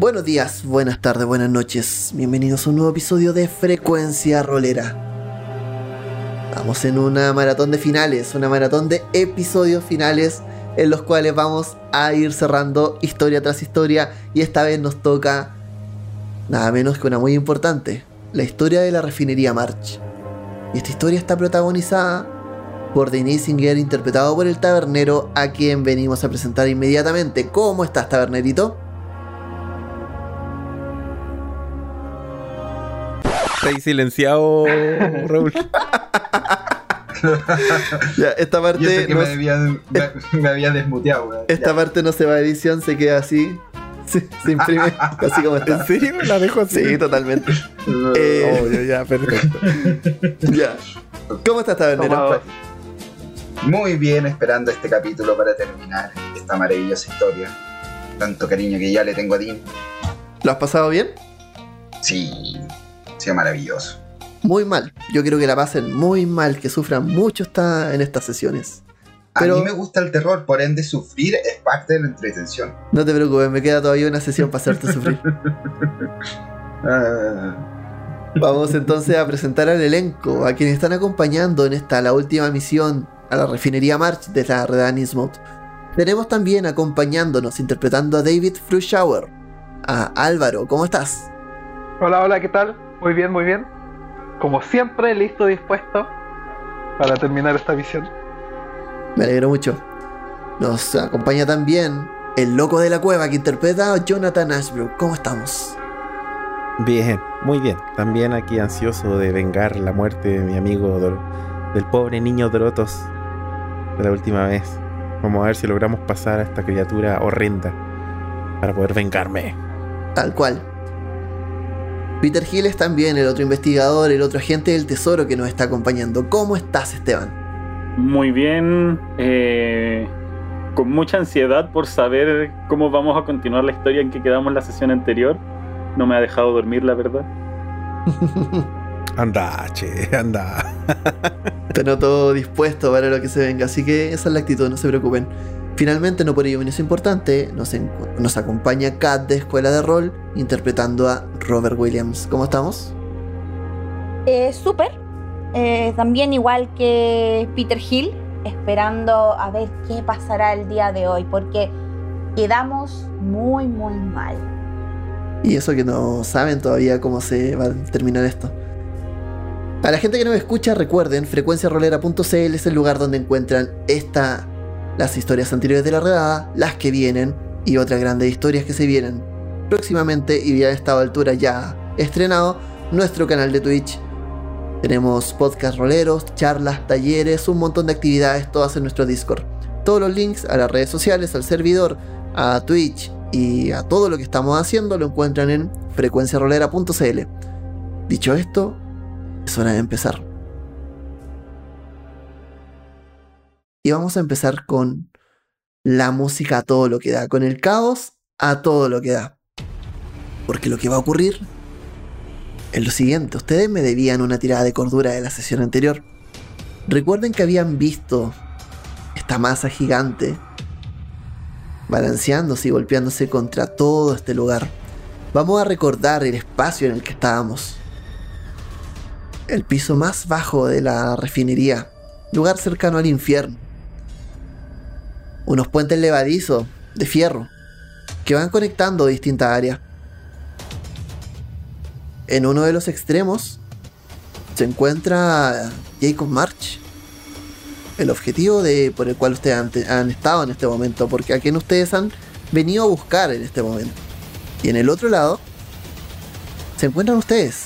Buenos días, buenas tardes, buenas noches. Bienvenidos a un nuevo episodio de Frecuencia Rolera. Vamos en una maratón de finales, una maratón de episodios finales en los cuales vamos a ir cerrando historia tras historia y esta vez nos toca nada menos que una muy importante, la historia de la refinería March. Y esta historia está protagonizada por Denis Singer, interpretado por el tabernero, a quien venimos a presentar inmediatamente. ¿Cómo estás, tabernerito? Ahí silenciado, Raúl. ya, esta parte. Yo sé que no me, había, me, me había desmuteado, esta Ya. parte no se va a edición, se queda así. Se, se imprime así como está. ¿En serio? ¿La dejo así? Sí, totalmente. Eh, Oh, ya, perfecto. ya. ¿Cómo estás, tabernero? Muy bien, esperando este capítulo para terminar esta maravillosa historia. Tanto cariño que ya le tengo a Tim. ¿Lo has pasado bien? Sí, sido maravilloso. Muy mal. Yo quiero que la pasen muy mal, que sufran mucho esta, en estas sesiones. A mí me gusta el terror, por ende sufrir es parte de la entretención. No te preocupes, me queda todavía una sesión para hacerte sufrir. Ah, Vamos entonces a presentar al elenco, a quienes están acompañando en esta, la última misión a la refinería March de la Red Innsmouth. Tenemos también acompañándonos, interpretando a David Frushauer, a Álvaro, ¿cómo estás? Hola, hola, ¿qué tal? Muy bien, muy bien. Como siempre, listo, dispuesto para terminar esta misión. Me alegro mucho. Nos acompaña también el loco de la cueva que interpreta a Jonathan Ashbrook, ¿cómo estamos? Bien, muy bien. También aquí ansioso de vengar la muerte de mi amigo Dor- del pobre niño Dorotos de la última vez. Vamos a ver si logramos pasar a esta criatura horrenda para poder vengarme. Tal cual. Peter Hill es también el otro investigador, el otro agente del tesoro que nos está acompañando. ¿Cómo estás, Esteban? Muy bien, eh, con mucha ansiedad por saber cómo vamos a continuar la historia en que quedamos la sesión anterior. No me ha dejado dormir, la verdad. Anda, che, anda. Te noto dispuesto para lo que se venga, así que esa es la actitud, no se preocupen. Finalmente, no por ello menos importante, nos, nos acompaña Kat de Escuela de Rol, interpretando a Robert Williams. ¿Cómo estamos? Eh, Súper. Eh, también igual que Peter Hill, esperando a ver qué pasará el día de hoy, porque quedamos muy, muy mal. Y eso que no saben todavía cómo se va a terminar esto. A la gente que no me escucha, recuerden, frecuenciarolera.cl es el lugar donde encuentran esta, las historias anteriores de la redada, las que vienen y otras grandes historias que se vienen próximamente y ya a esta altura ya estrenado nuestro canal de Twitch. Tenemos podcast roleros, charlas, talleres, un montón de actividades, todas en nuestro Discord. Todos los links a las redes sociales, al servidor, a Twitch y a todo lo que estamos haciendo lo encuentran en frecuenciarolera.cl. Dicho esto, es hora de empezar. Y vamos a empezar con la música a todo lo que da, con el caos a todo lo que da. Porque lo que va a ocurrir es lo siguiente, ustedes me debían una tirada de cordura de la sesión anterior. Recuerden que habían visto esta masa gigante balanceándose y golpeándose contra todo este lugar. Vamos a recordar el espacio en el que estábamos. El piso más bajo de la refinería, lugar cercano al infierno. Unos puentes levadizos de fierro que van conectando distintas áreas. En uno de los extremos se encuentra Jacob March, el objetivo de, por el cual ustedes han, estado en este momento, porque a quien ustedes han venido a buscar en este momento. Y en el otro lado se encuentran ustedes,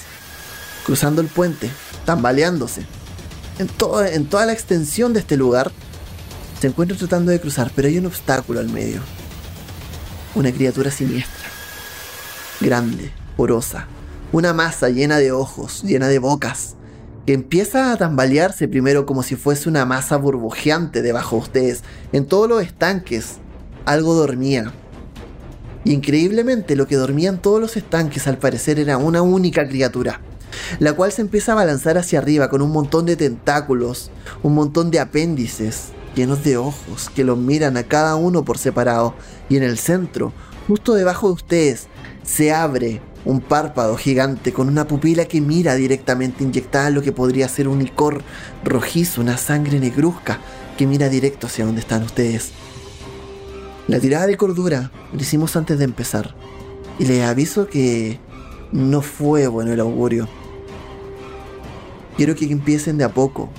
cruzando el puente, tambaleándose. En toda la extensión de este lugar se encuentran tratando de cruzar, pero hay un obstáculo al medio. Una criatura siniestra, grande, porosa, una masa llena de ojos, llena de bocas, que empieza a tambalearse primero como si fuese una masa burbujeante debajo de ustedes. En todos los estanques algo dormía. Increíblemente lo que dormía en todos los estanques al parecer era una única criatura, la cual se empieza a balanzar hacia arriba con un montón de tentáculos, un montón de apéndices llenos de ojos que los miran a cada uno por separado y en el centro Justo debajo de ustedes se abre un párpado gigante con una pupila que mira directamente inyectada lo que podría ser un licor rojizo, una sangre negruzca que mira directo hacia donde están ustedes. La tirada de cordura la hicimos antes de empezar. Y les aviso que no fue bueno el augurio. Quiero que empiecen de a poco.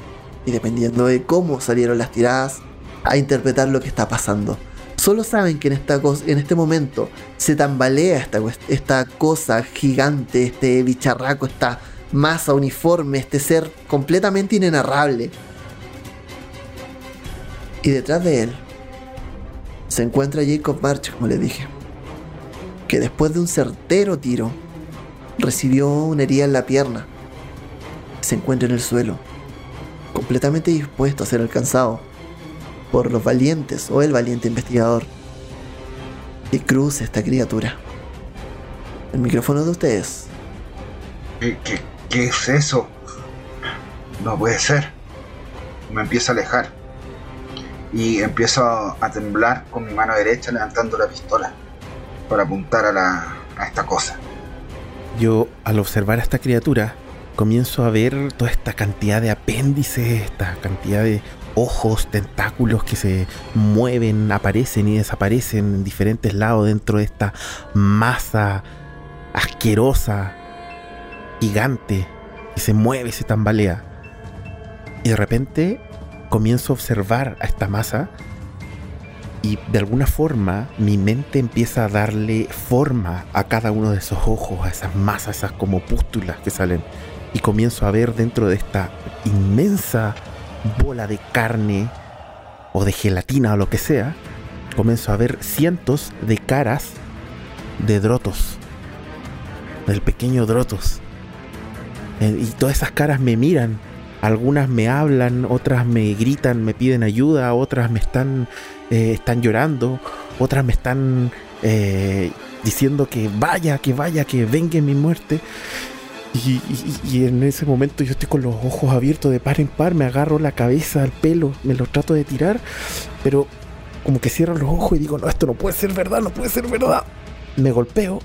Y dependiendo de cómo salieron las tiradas, a interpretar lo que está pasando. Solo saben que en, esta en este momento se tambalea esta, esta cosa gigante, este bicharraco, esta masa uniforme, este ser completamente inenarrable. Y detrás de él se encuentra Jacob March, como le dije, que después de un certero tiro recibió una herida en la pierna. Se encuentra en el suelo, completamente dispuesto a ser alcanzado por los valientes o el valiente investigador que cruza esta criatura. El micrófono de ustedes. ¿Qué, qué es eso? No puede ser. Me empieza a alejar. Y empiezo a temblar con mi mano derecha levantando la pistola para apuntar a, la, a esta cosa. Yo, al observar a esta criatura, comienzo a ver toda esta cantidad de apéndices, esta cantidad de ojos, tentáculos que se mueven, aparecen y desaparecen en diferentes lados dentro de esta masa asquerosa, gigante, que se mueve, se tambalea. Y de repente comienzo a observar a esta masa y de alguna forma mi mente empieza a darle forma a cada uno de esos ojos, a esas masas, esas como pústulas que salen. Y comienzo a ver dentro de esta inmensa bola de carne o de gelatina o lo que sea, comienzo a ver cientos de caras de Drotos, del pequeño Drotos. Eh, y todas esas caras me miran, algunas me hablan, otras me gritan, me piden ayuda, otras me están, eh, están llorando, otras me están eh, diciendo que vaya, que vaya, que venga mi muerte. Y, en ese momento yo estoy con los ojos abiertos de par en par, me agarro la cabeza, el pelo, me lo trato de tirar, pero como que cierro los ojos y digo, no, esto no puede ser verdad, no puede ser verdad. Me golpeo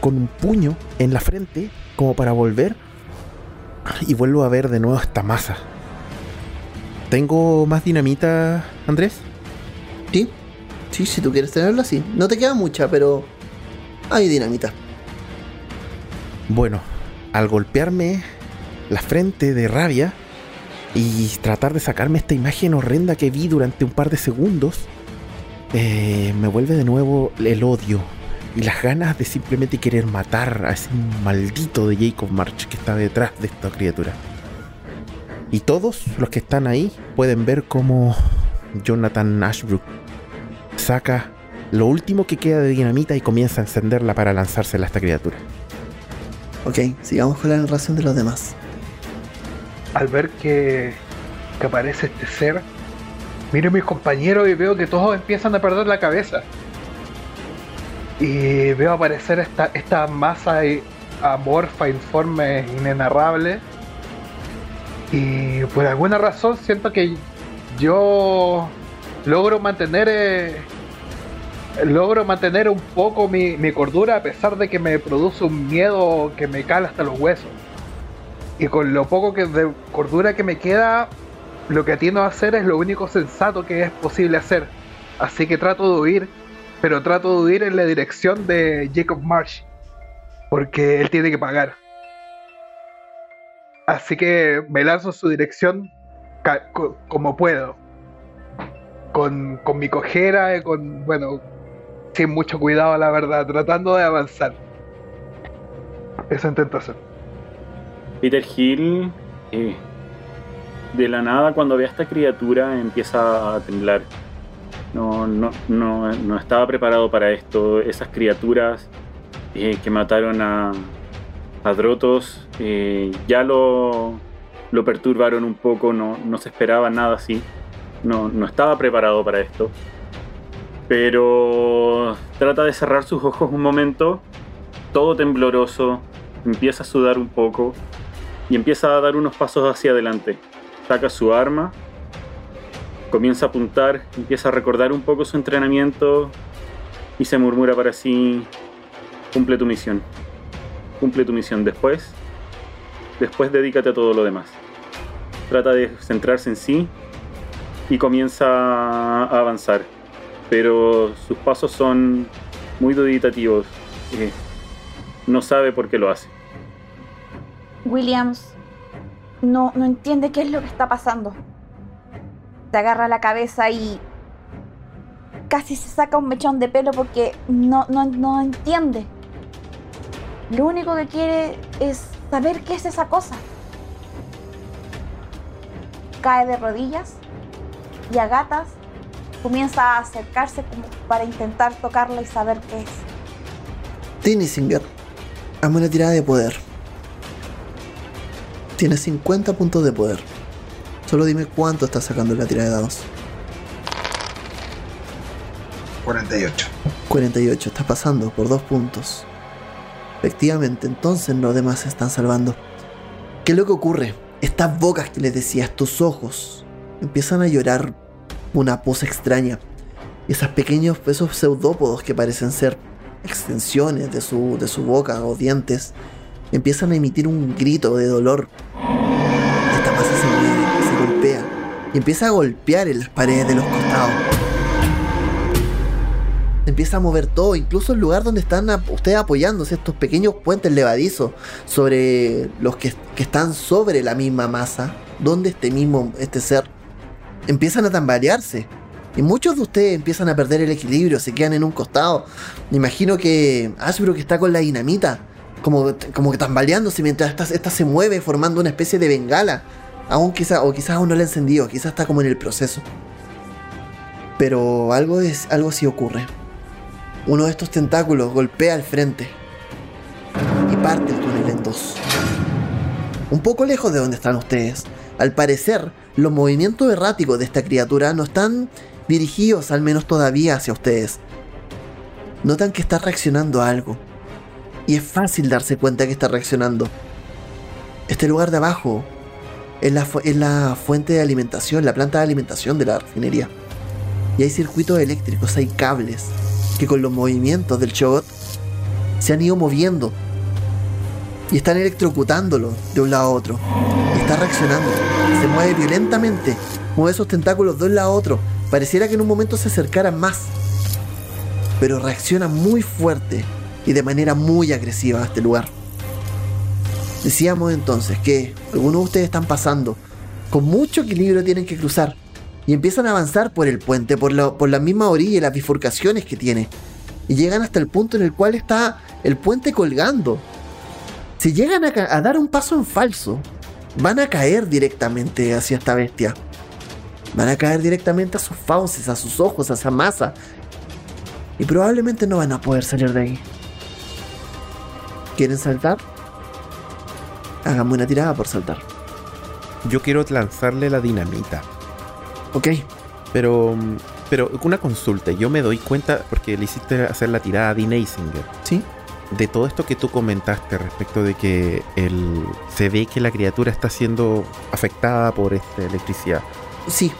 con un puño en la frente como para volver y vuelvo a ver de nuevo esta masa. ¿Tengo más dinamita, Andrés? Sí, sí, si tú quieres tenerlo así. No te queda mucha, pero hay dinamita. Bueno, al golpearme la frente de rabia y tratar de sacarme esta imagen horrenda que vi durante un par de segundos, eh, me vuelve de nuevo el odio y las ganas de simplemente querer matar a ese maldito de Jacob March que está detrás de esta criatura. Y todos los que están ahí pueden ver cómo Jonathan Ashbrook saca lo último que queda de dinamita y comienza a encenderla para lanzársela a esta criatura. Ok, sigamos con la narración de los demás. Al ver que, que aparece este ser, miro a mis compañeros y veo que todos empiezan a perder la cabeza. Y veo aparecer esta, esta masa amorfa, informe, inenarrable. Y por alguna razón siento que yo logro mantener eh, logro mantener un poco mi, cordura a pesar de que me produce un miedo que me cala hasta los huesos. Y con lo poco que de cordura que me queda, lo que atiendo a hacer es lo único sensato que es posible hacer. Así que trato de huir, pero trato de huir en la dirección de Jacob Marsh, porque él tiene que pagar. Así que me lanzo en su dirección como puedo. Con, con mi cojera, con, bueno, sin mucho cuidado, la verdad, tratando de avanzar. Eso intento hacer. Peter Hill, eh, de la nada, cuando ve a esta criatura, empieza a temblar. No, no, no, no estaba preparado para esto. Esas criaturas eh, que mataron a, a Drotos eh, ya lo, lo perturbaron un poco, no, no se esperaba nada así. No, no estaba preparado para esto pero trata de cerrar sus ojos un momento, todo tembloroso, empieza a sudar un poco y empieza a dar unos pasos hacia adelante. Saca su arma, comienza a apuntar, empieza a recordar un poco su entrenamiento y se murmura para sí, cumple tu misión, cumple tu misión. Después, después dedícate a todo lo demás. Trata de centrarse en sí y comienza a avanzar, pero sus pasos son muy duditativos. No sabe por qué lo hace. Williams no, no entiende qué es lo que está pasando. Se agarra la cabeza y casi se saca un mechón de pelo porque no, no, no entiende. Lo único que quiere es saber qué es esa cosa. Cae de rodillas y a gatas comienza a acercarse como para intentar tocarla y saber qué es. Tini Singer, hazme una tirada de poder. Tienes 50 puntos de poder. Solo dime cuánto estás sacando en la tirada de dados. 48. 48, estás pasando por dos puntos. Efectivamente, entonces los demás se están salvando. ¿Qué es lo que ocurre? Estas bocas que les decía, estos ojos, empiezan a llorar una pose extraña. Esos pequeños, esos pseudópodos que parecen ser extensiones de su, de su boca o dientes, empiezan a emitir un grito de dolor. Esta masa se mueve, se golpea y empieza a golpear en las paredes de los costados. Empieza a mover todo, incluso el lugar donde están ustedes apoyándose, estos pequeños puentes levadizos sobre los que, que están sobre la misma masa, donde este mismo, este ser, empiezan a tambalearse. Y muchos de ustedes empiezan a perder el equilibrio, se quedan en un costado. Me imagino que Ashbrook está con la dinamita, como, como que tambaleándose mientras esta, esta se mueve, formando una especie de bengala. Aún quizá, o quizás aún no la ha encendido, quizás está como en el proceso. Pero algo, es, algo sí ocurre. Uno de estos tentáculos golpea al frente y parte el túnel en dos. Un poco lejos de donde están ustedes. Al parecer, los movimientos erráticos de esta criatura no están dirigidos, al menos todavía, hacia ustedes. Notan que está reaccionando a algo. Y es fácil darse cuenta que está reaccionando. Este lugar de abajo es la, fuente de alimentación, la planta de alimentación de la refinería. Y hay circuitos eléctricos, hay cables que con los movimientos del Chogot se han ido moviendo y están electrocutándolo de un lado a otro. Y está reaccionando. Se mueve violentamente. Mueve esos tentáculos de un lado a otro. Pareciera que en un momento se acercaran más. Pero reacciona muy fuerte y de manera muy agresiva a este lugar. Decíamos entonces que algunos de ustedes están pasando. Con mucho equilibrio tienen que cruzar. Y empiezan a avanzar por el puente, por, la- por la misma orilla y las bifurcaciones que tiene. Y llegan hasta el punto en el cual está el puente colgando. Si llegan a, dar un paso en falso, van a caer directamente hacia esta bestia. Van a caer directamente a sus fauces, a sus ojos, a esa masa. Y probablemente no van a poder salir de ahí. ¿Quieren saltar? Háganme una tirada por saltar. Yo quiero lanzarle la dinamita. Ok. Pero, pero una consulta. Yo me doy cuenta, porque le hiciste hacer la tirada a Dean Eisinger, ¿Sí? De todo esto que tú comentaste respecto de que el, se ve que la criatura está siendo afectada por esta electricidad. Sí.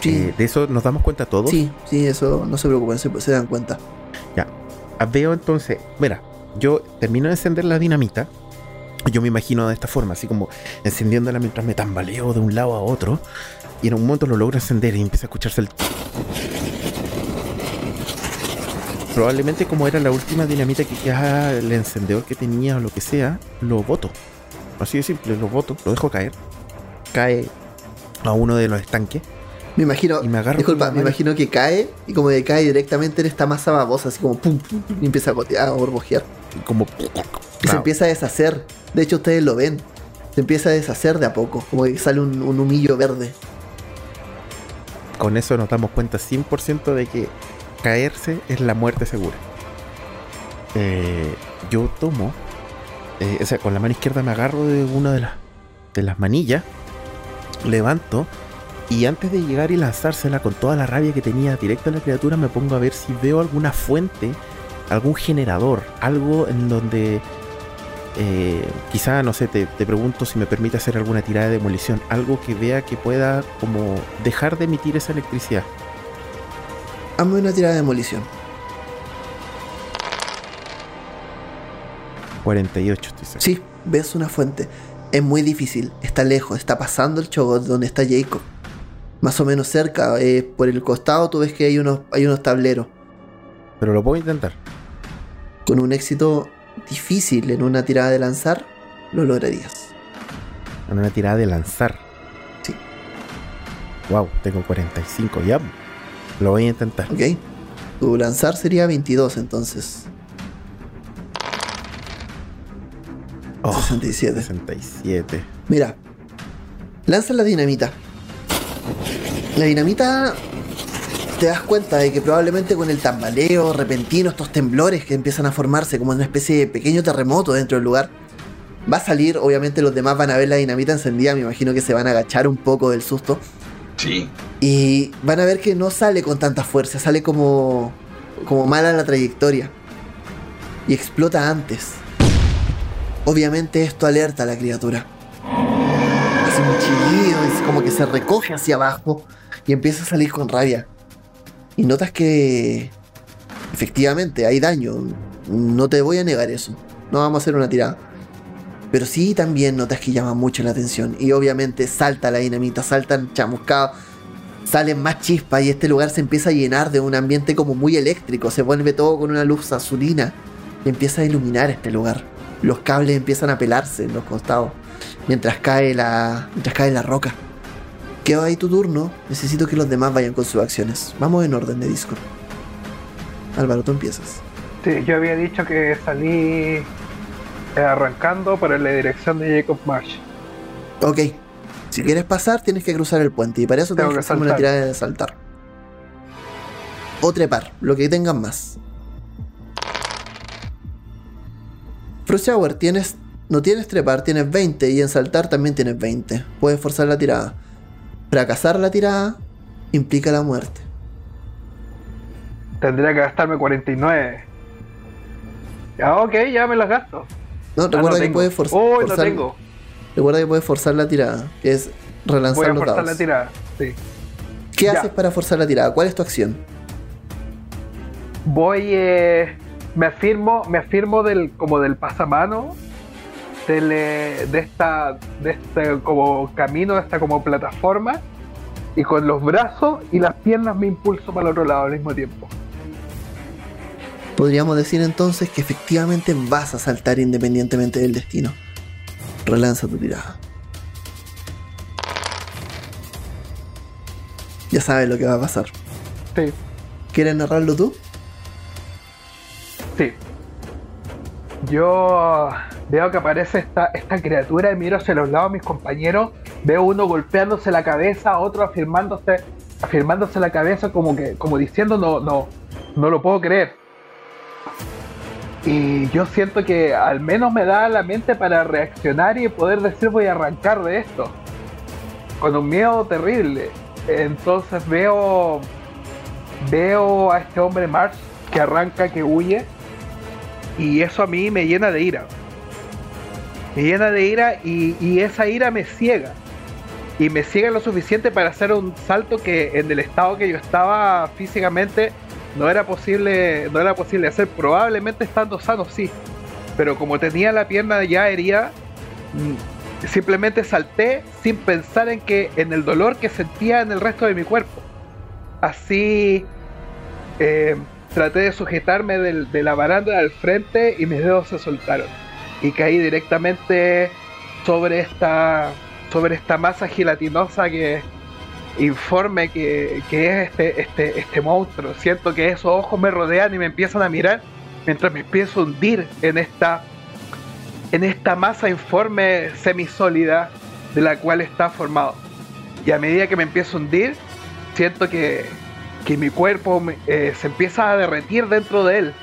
Sí. Eh, ¿De eso nos damos cuenta todos? sí, sí, eso no se preocupen, se, se dan cuenta. Ah, Veo entonces, mira, yo termino de encender la dinamita. Yo me imagino de esta forma, así como encendiéndola mientras me tambaleo de un lado a otro. Y en un momento lo logro encender y empieza a escucharse el. Probablemente como era la última dinamita que quedaba el encendedor que tenía o lo que sea, lo boto. Así de simple, lo boto, lo dejo caer. Cae a uno de los estanques Me imagino. y me agarro. Disculpa, me imagino que cae y como que cae directamente en esta masa babosa, así como pum, pum, pum, y empieza a gotear, a borbojear. como. Y se Claro. empieza a deshacer. De hecho, ustedes lo ven. Se empieza a deshacer de a poco, como que sale un, un humillo verde. Con eso nos damos cuenta 100% de que caerse es la muerte segura. Eh, yo tomo, eh, o sea, con la mano izquierda me agarro de una de las, de las manillas, levanto y antes de llegar y lanzársela con toda la rabia que tenía directo a la criatura, me pongo a ver si veo alguna fuente, algún generador, algo en donde eh, quizá, no sé, te, te pregunto si me permite hacer alguna tirada de demolición, algo que vea que pueda como dejar de emitir esa electricidad. Hazme una tirada de demolición. 48, estoy seguro. Sí, ves una fuente. Es muy difícil, está lejos, está pasando el chogot donde está Jacob. Más o menos cerca, eh, por el costado tú ves que hay unos, hay unos tableros. Pero lo puedo intentar. Con un éxito difícil en una tirada de lanzar, lo lograrías. En una tirada de lanzar. Sí. Wow, tengo 45, ya. Lo voy a intentar. ¿Ok? Tu lanzar sería 22 entonces. Oh, 67. 67. Mira, lanza la dinamita. La dinamita te das cuenta de que probablemente con el tambaleo repentino, estos temblores que empiezan a formarse como una especie de pequeño terremoto dentro del lugar, va a salir, obviamente los demás van a ver la dinamita encendida, me imagino que se van a agachar un poco del susto. Sí. Y van a ver que no sale con tanta fuerza, sale como, como mala la trayectoria. Y explota antes. Obviamente esto alerta a la criatura. Hace un chillido, es como que se recoge hacia abajo y empieza a salir con rabia. Y notas que efectivamente hay daño. No te voy a negar eso. No vamos a hacer una tirada. Pero sí también notas que llama mucho la atención. Y obviamente salta la dinamita, saltan chamuscados, salen más chispas y este lugar se empieza a llenar de un ambiente como muy eléctrico. Se vuelve todo con una luz azulina y empieza a iluminar este lugar. Los cables empiezan a pelarse en los costados mientras cae la, mientras cae la roca. Queda ahí tu turno. Necesito que los demás vayan con sus acciones. Vamos en orden de Discord. Álvaro, tú empiezas. Sí, yo había dicho que salí eh, arrancando para la dirección de Jacob Marsh. Ok. Si quieres pasar, tienes que cruzar el puente. Y para eso Tengo tienes que hacerme una tirada de saltar. O trepar, lo que tengan más. Frost Shower, tienes. No tienes trepar, tienes 20. Y en saltar también tienes 20. Puedes forzar la tirada. Fracasar la tirada implica la muerte. Tendría que gastarme 49. Ya, ok, ya me las gasto. No, Ah, recuerda no que puedes forz- Uy, no forzar. tengo. Recuerda que puedes forzar la tirada, que es Voy relanzar a los forzar dados. la tirada. Sí. ¿Qué Ya. haces para forzar la tirada? ¿Cuál es tu acción? Voy, eh, me afirmo, me afirmo del, como del pasamano, del, eh, de esta, de este como camino, de esta como plataforma, y con los brazos y las piernas me impulso para el otro lado al mismo tiempo. Podríamos decir entonces que efectivamente vas a saltar independientemente del destino. Relanza tu tirada. Ya sabes lo que va a pasar. Sí, ¿Quieres narrarlo tú? sí. Yo veo que aparece esta, esta criatura y miro hacia los lados de mis compañeros. Veo uno golpeándose la cabeza, otro afirmándose, afirmándose la cabeza como que, como diciendo no, no, no lo puedo creer. Y yo siento que al menos me da la mente para reaccionar y poder decir voy a arrancar de esto. Con un miedo terrible. Entonces veo. Veo a este hombre March que arranca, que huye. Y eso a mí me llena de ira. Me llena de ira y, y esa ira me ciega. Y me ciega lo suficiente para hacer un salto que en el estado que yo estaba físicamente no era posible, no era posible hacer. Probablemente estando sano sí. Pero como tenía la pierna ya herida, mm, simplemente salté sin pensar en que en el dolor que sentía en el resto de mi cuerpo. Así eh, traté de sujetarme del- de la baranda al frente y mis dedos se soltaron. Y caí directamente sobre esta, sobre esta masa gelatinosa que informe que, que es este, este, este monstruo. Siento que esos ojos me rodean y me empiezan a mirar mientras me empiezo a hundir en esta, en esta masa informe semisólida de la cual está formado. Y a medida que me empiezo a hundir, siento que, que mi cuerpo eh, se empieza a derretir dentro de él.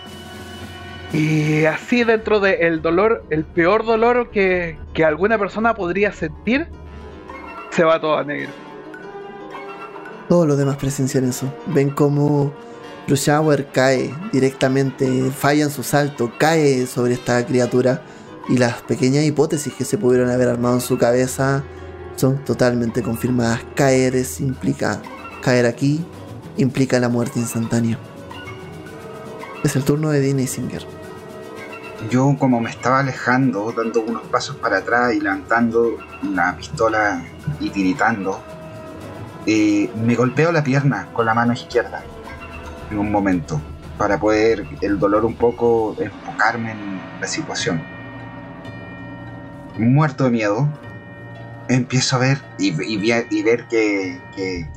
Y así dentro del dolor, el peor dolor que, que alguna persona podría sentir, se va todo a negro. Todos los demás presencian eso. Ven cómo Shower cae directamente, falla en su salto, cae sobre esta criatura. Y las pequeñas hipótesis que se pudieron haber armado en su cabeza son totalmente confirmadas. Caer es implica. Caer aquí implica la muerte instantánea. Es el turno de Dean Isinger. yo como me estaba alejando, dando unos pasos para atrás y levantando la pistola y tiritando, eh, me golpeo la pierna con la mano izquierda en un momento para poder el dolor un poco enfocarme en la situación. Muerto de miedo, empiezo a ver y, ver que, que,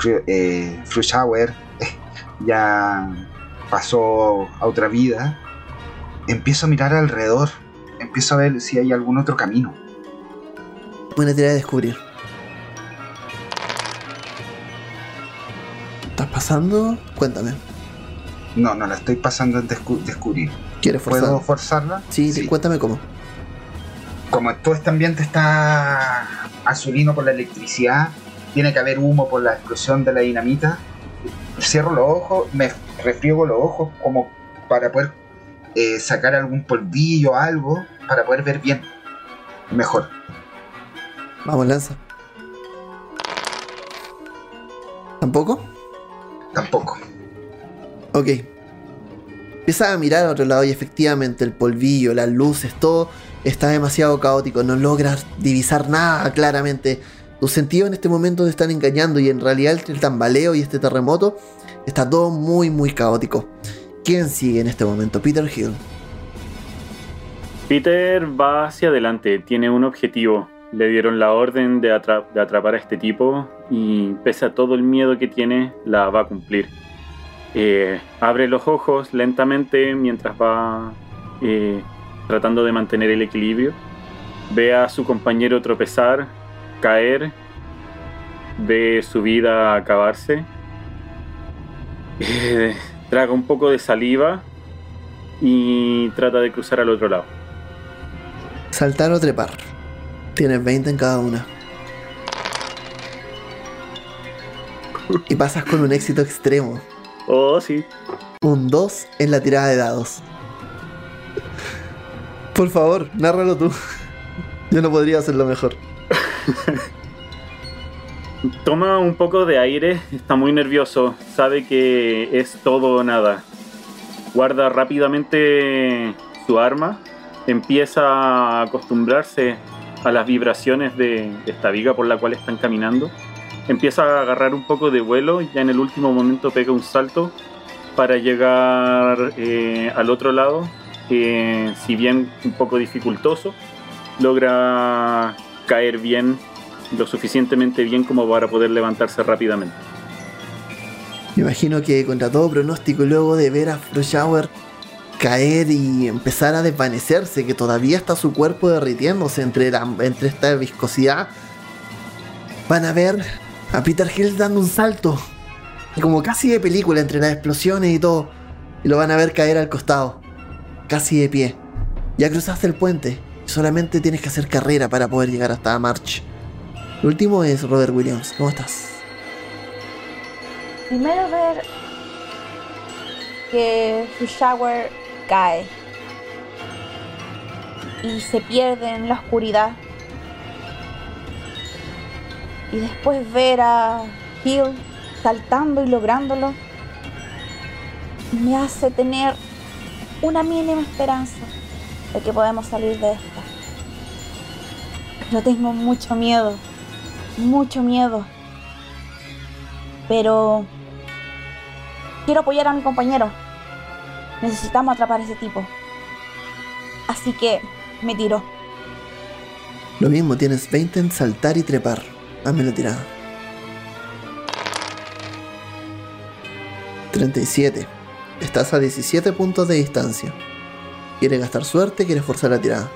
que eh, ya pasó a otra vida. Empiezo a mirar alrededor, empiezo a ver si hay algún otro camino. Buena tarea de descubrir. Pasando? Cuéntame. No, no la estoy pasando en descu- descubrir. ¿Quieres ¿Puedo forzar? forzarla? Sí, cuéntame cómo. Como todo este ambiente está azulino por la electricidad, tiene que haber humo por la explosión de la dinamita. Cierro los ojos, me refriego los ojos como para poder eh, sacar algún polvillo, algo, para poder ver bien. Mejor. Vamos, lanza. ¿Tampoco? Tampoco. Ok. Empiezas a mirar a otro lado y efectivamente el polvillo, las luces, todo está demasiado caótico. No logras divisar nada claramente. Tus sentidos en este momento te están engañando y en realidad entre el tambaleo y este terremoto está todo muy muy caótico. ¿Quién sigue en este momento? Peter Hill. Peter va hacia adelante, tiene un objetivo. Le dieron la orden de, de atrapar a este tipo y pese a todo el miedo que tiene, la va a cumplir. Eh, abre los ojos lentamente mientras va eh, tratando de mantener el equilibrio. Ve a su compañero tropezar, caer, ve su vida acabarse. Eh, traga un poco de saliva y trata de cruzar al otro lado. Saltar o trepar. Tienes 20 en cada una. Y pasas con un éxito extremo. Oh, sí. Un 2 en la tirada de dados. Por favor, nárralo tú. Yo no podría hacerlo mejor. Toma un poco de aire, está muy nervioso, sabe que es todo o nada. Guarda rápidamente su arma, empieza a acostumbrarse a las vibraciones de de esta viga por la cual están caminando. Empieza a agarrar un poco de vuelo, ya en el último momento pega un salto para llegar eh, al otro lado, si bien un poco dificultoso, logra caer bien lo suficientemente bien como para poder levantarse rápidamente. Me imagino que contra todo pronóstico, luego de ver a Froshower caer y empezar a desvanecerse, que todavía está su cuerpo derritiéndose entre, la- entre esta viscosidad, van a ver a Peter Hill dando un salto, como casi de película, entre las explosiones y todo, y lo van a ver caer al costado, casi de pie. Ya cruzaste el puente, solamente tienes que hacer carrera para poder llegar hasta March. Lo último es Robert Williams, ¿cómo estás? Primero ver que su shower cae y se pierde en la oscuridad. Y después ver a Hill saltando y lográndolo me hace tener una mínima esperanza de que podemos salir de esta. Pero tengo mucho miedo, mucho miedo. Pero quiero apoyar a mi compañero. Necesitamos atrapar a ese tipo. Así que me tiro. Lo mismo, tienes 20 en saltar y trepar. Dame la tirada. 37. Estás a 17 puntos de distancia. ¿Quieres gastar suerte? ¿Quieres forzar la tirada?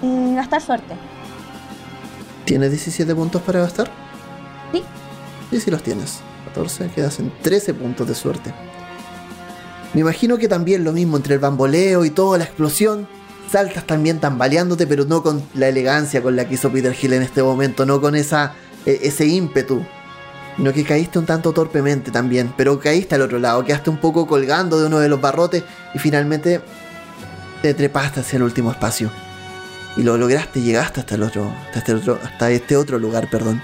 Mm, gastar suerte. ¿Tienes 17 puntos para gastar? Sí. Sí, sí los tienes. 14, quedas en 13 puntos de suerte. Me imagino que también lo mismo entre el bamboleo y toda la explosión. Saltas también tambaleándote, pero no con la elegancia con la que hizo Peter Hill en este momento, no con esa, e- ese ímpetu. Sino que caíste un tanto torpemente también, pero caíste al otro lado, quedaste un poco colgando de uno de los barrotes y finalmente te trepaste hacia el último espacio. Y lo lograste, llegaste hasta el otro, hasta este otro, hasta este otro lugar, perdón.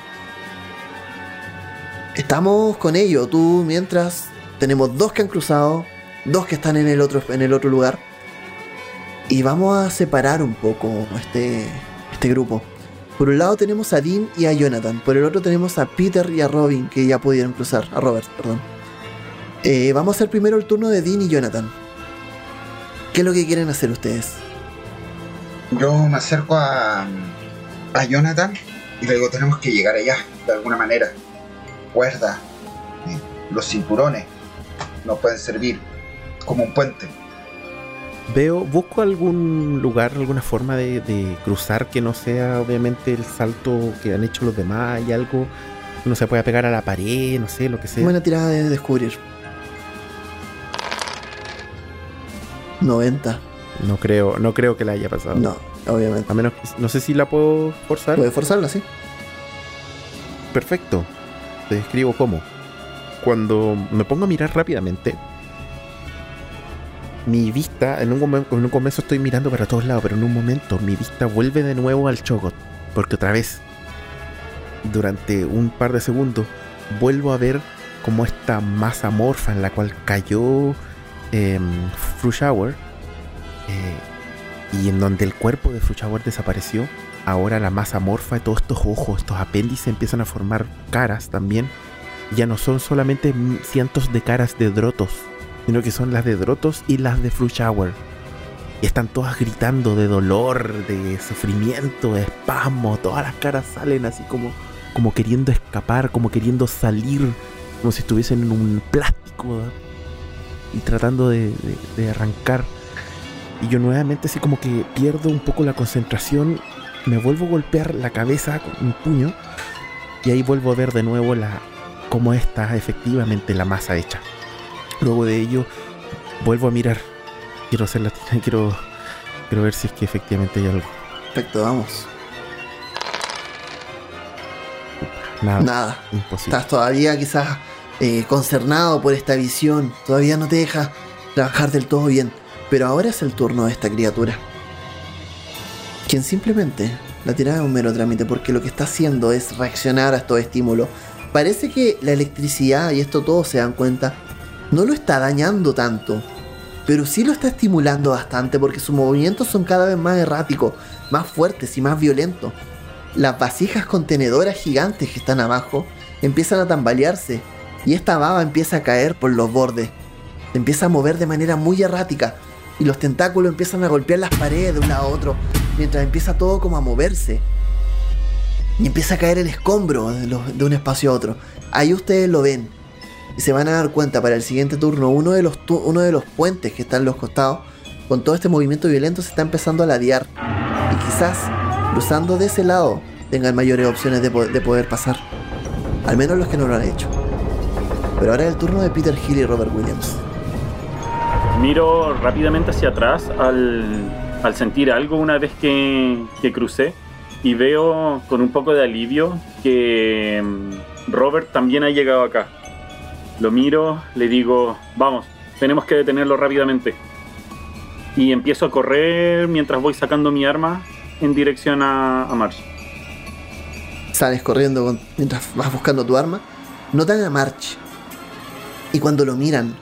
Estamos con ello, tú mientras tenemos dos que han cruzado, dos que están en el otro, en el otro lugar. Y vamos a separar un poco este, este grupo. Por un lado tenemos a Dean y a Jonathan. Por el otro tenemos a Peter y a Robin, que ya pudieron cruzar. A Robert, perdón. Eh, vamos a hacer primero el turno de Dean y Jonathan. ¿Qué es lo que quieren hacer ustedes? Yo me acerco a, a Jonathan y le digo, tenemos que llegar allá, de alguna manera. Cuerda, eh, los cinturones nos pueden servir como un puente. Veo, busco algún lugar, alguna forma de, de cruzar que no sea obviamente el salto que han hecho los demás y algo no se pueda pegar a la pared, no sé, lo que sea. Buena tirada de descubrir. 90. No creo, no creo que la haya pasado. No, obviamente. A menos que- no sé si la puedo forzar. Puede forzarla, sí. Perfecto. Te describo cómo. Cuando me pongo a mirar rápidamente, mi vista, en un, momen- en un comienzo estoy mirando para todos lados, pero en un momento mi vista vuelve de nuevo al Chogot. Porque otra vez, durante un par de segundos, vuelvo a ver como esta masa morfa en la cual cayó eh, Shower y en donde el cuerpo de Shower desapareció, ahora la masa morfa de todos estos ojos, estos apéndices empiezan a formar caras también. Ya no son solamente cientos de caras de Drotos, sino que son las de Drotos y las de Shower. Y están todas gritando de dolor, de sufrimiento, de espasmo. Todas las caras salen así como, como queriendo escapar, como queriendo salir, como si estuviesen en un plástico y tratando de, de- de arrancar. Y yo nuevamente así como que pierdo un poco la concentración, me vuelvo a golpear la cabeza con un puño y ahí vuelvo a ver de nuevo la cómo está efectivamente la masa hecha. Luego de ello vuelvo a mirar. Quiero hacer la tira- quiero quiero ver si es que efectivamente hay algo. Perfecto, vamos. Nada, Nada. imposible. Estás todavía quizás eh, concernado por esta visión. Todavía no te deja trabajar del todo bien. Pero ahora es el turno de esta criatura. Quien simplemente la tirada es un mero trámite porque lo que está haciendo es reaccionar a estos estímulos. Parece que la electricidad, y esto todos se dan cuenta, no lo está dañando tanto. Pero sí lo está estimulando bastante porque sus movimientos son cada vez más erráticos, más fuertes y más violentos. Las vasijas contenedoras gigantes que están abajo empiezan a tambalearse y esta baba empieza a caer por los bordes. Empieza a mover de manera muy errática y los tentáculos empiezan a golpear las paredes de un lado a otro mientras empieza todo como a moverse. Y empieza a caer el escombro de, de un espacio a otro. Ahí ustedes lo ven. Y se van a dar cuenta para el siguiente turno, uno de los, uno de los puentes que están en los costados, con todo este movimiento violento, se está empezando a ladear. Y quizás, cruzando de ese lado, tengan mayores opciones de, de poder pasar. Al menos los que no lo han hecho. Pero ahora es el turno de Peter Hill y Robert Williams. Miro rápidamente hacia atrás al, al sentir algo una vez que, que crucé y veo con un poco de alivio que mm, Robert también ha llegado acá. Lo miro, le digo, vamos, tenemos que detenerlo rápidamente. Y empiezo a correr mientras voy sacando mi arma en dirección a, Marsh. Sales corriendo mientras vas buscando tu arma. Notan a March. Y cuando lo miran,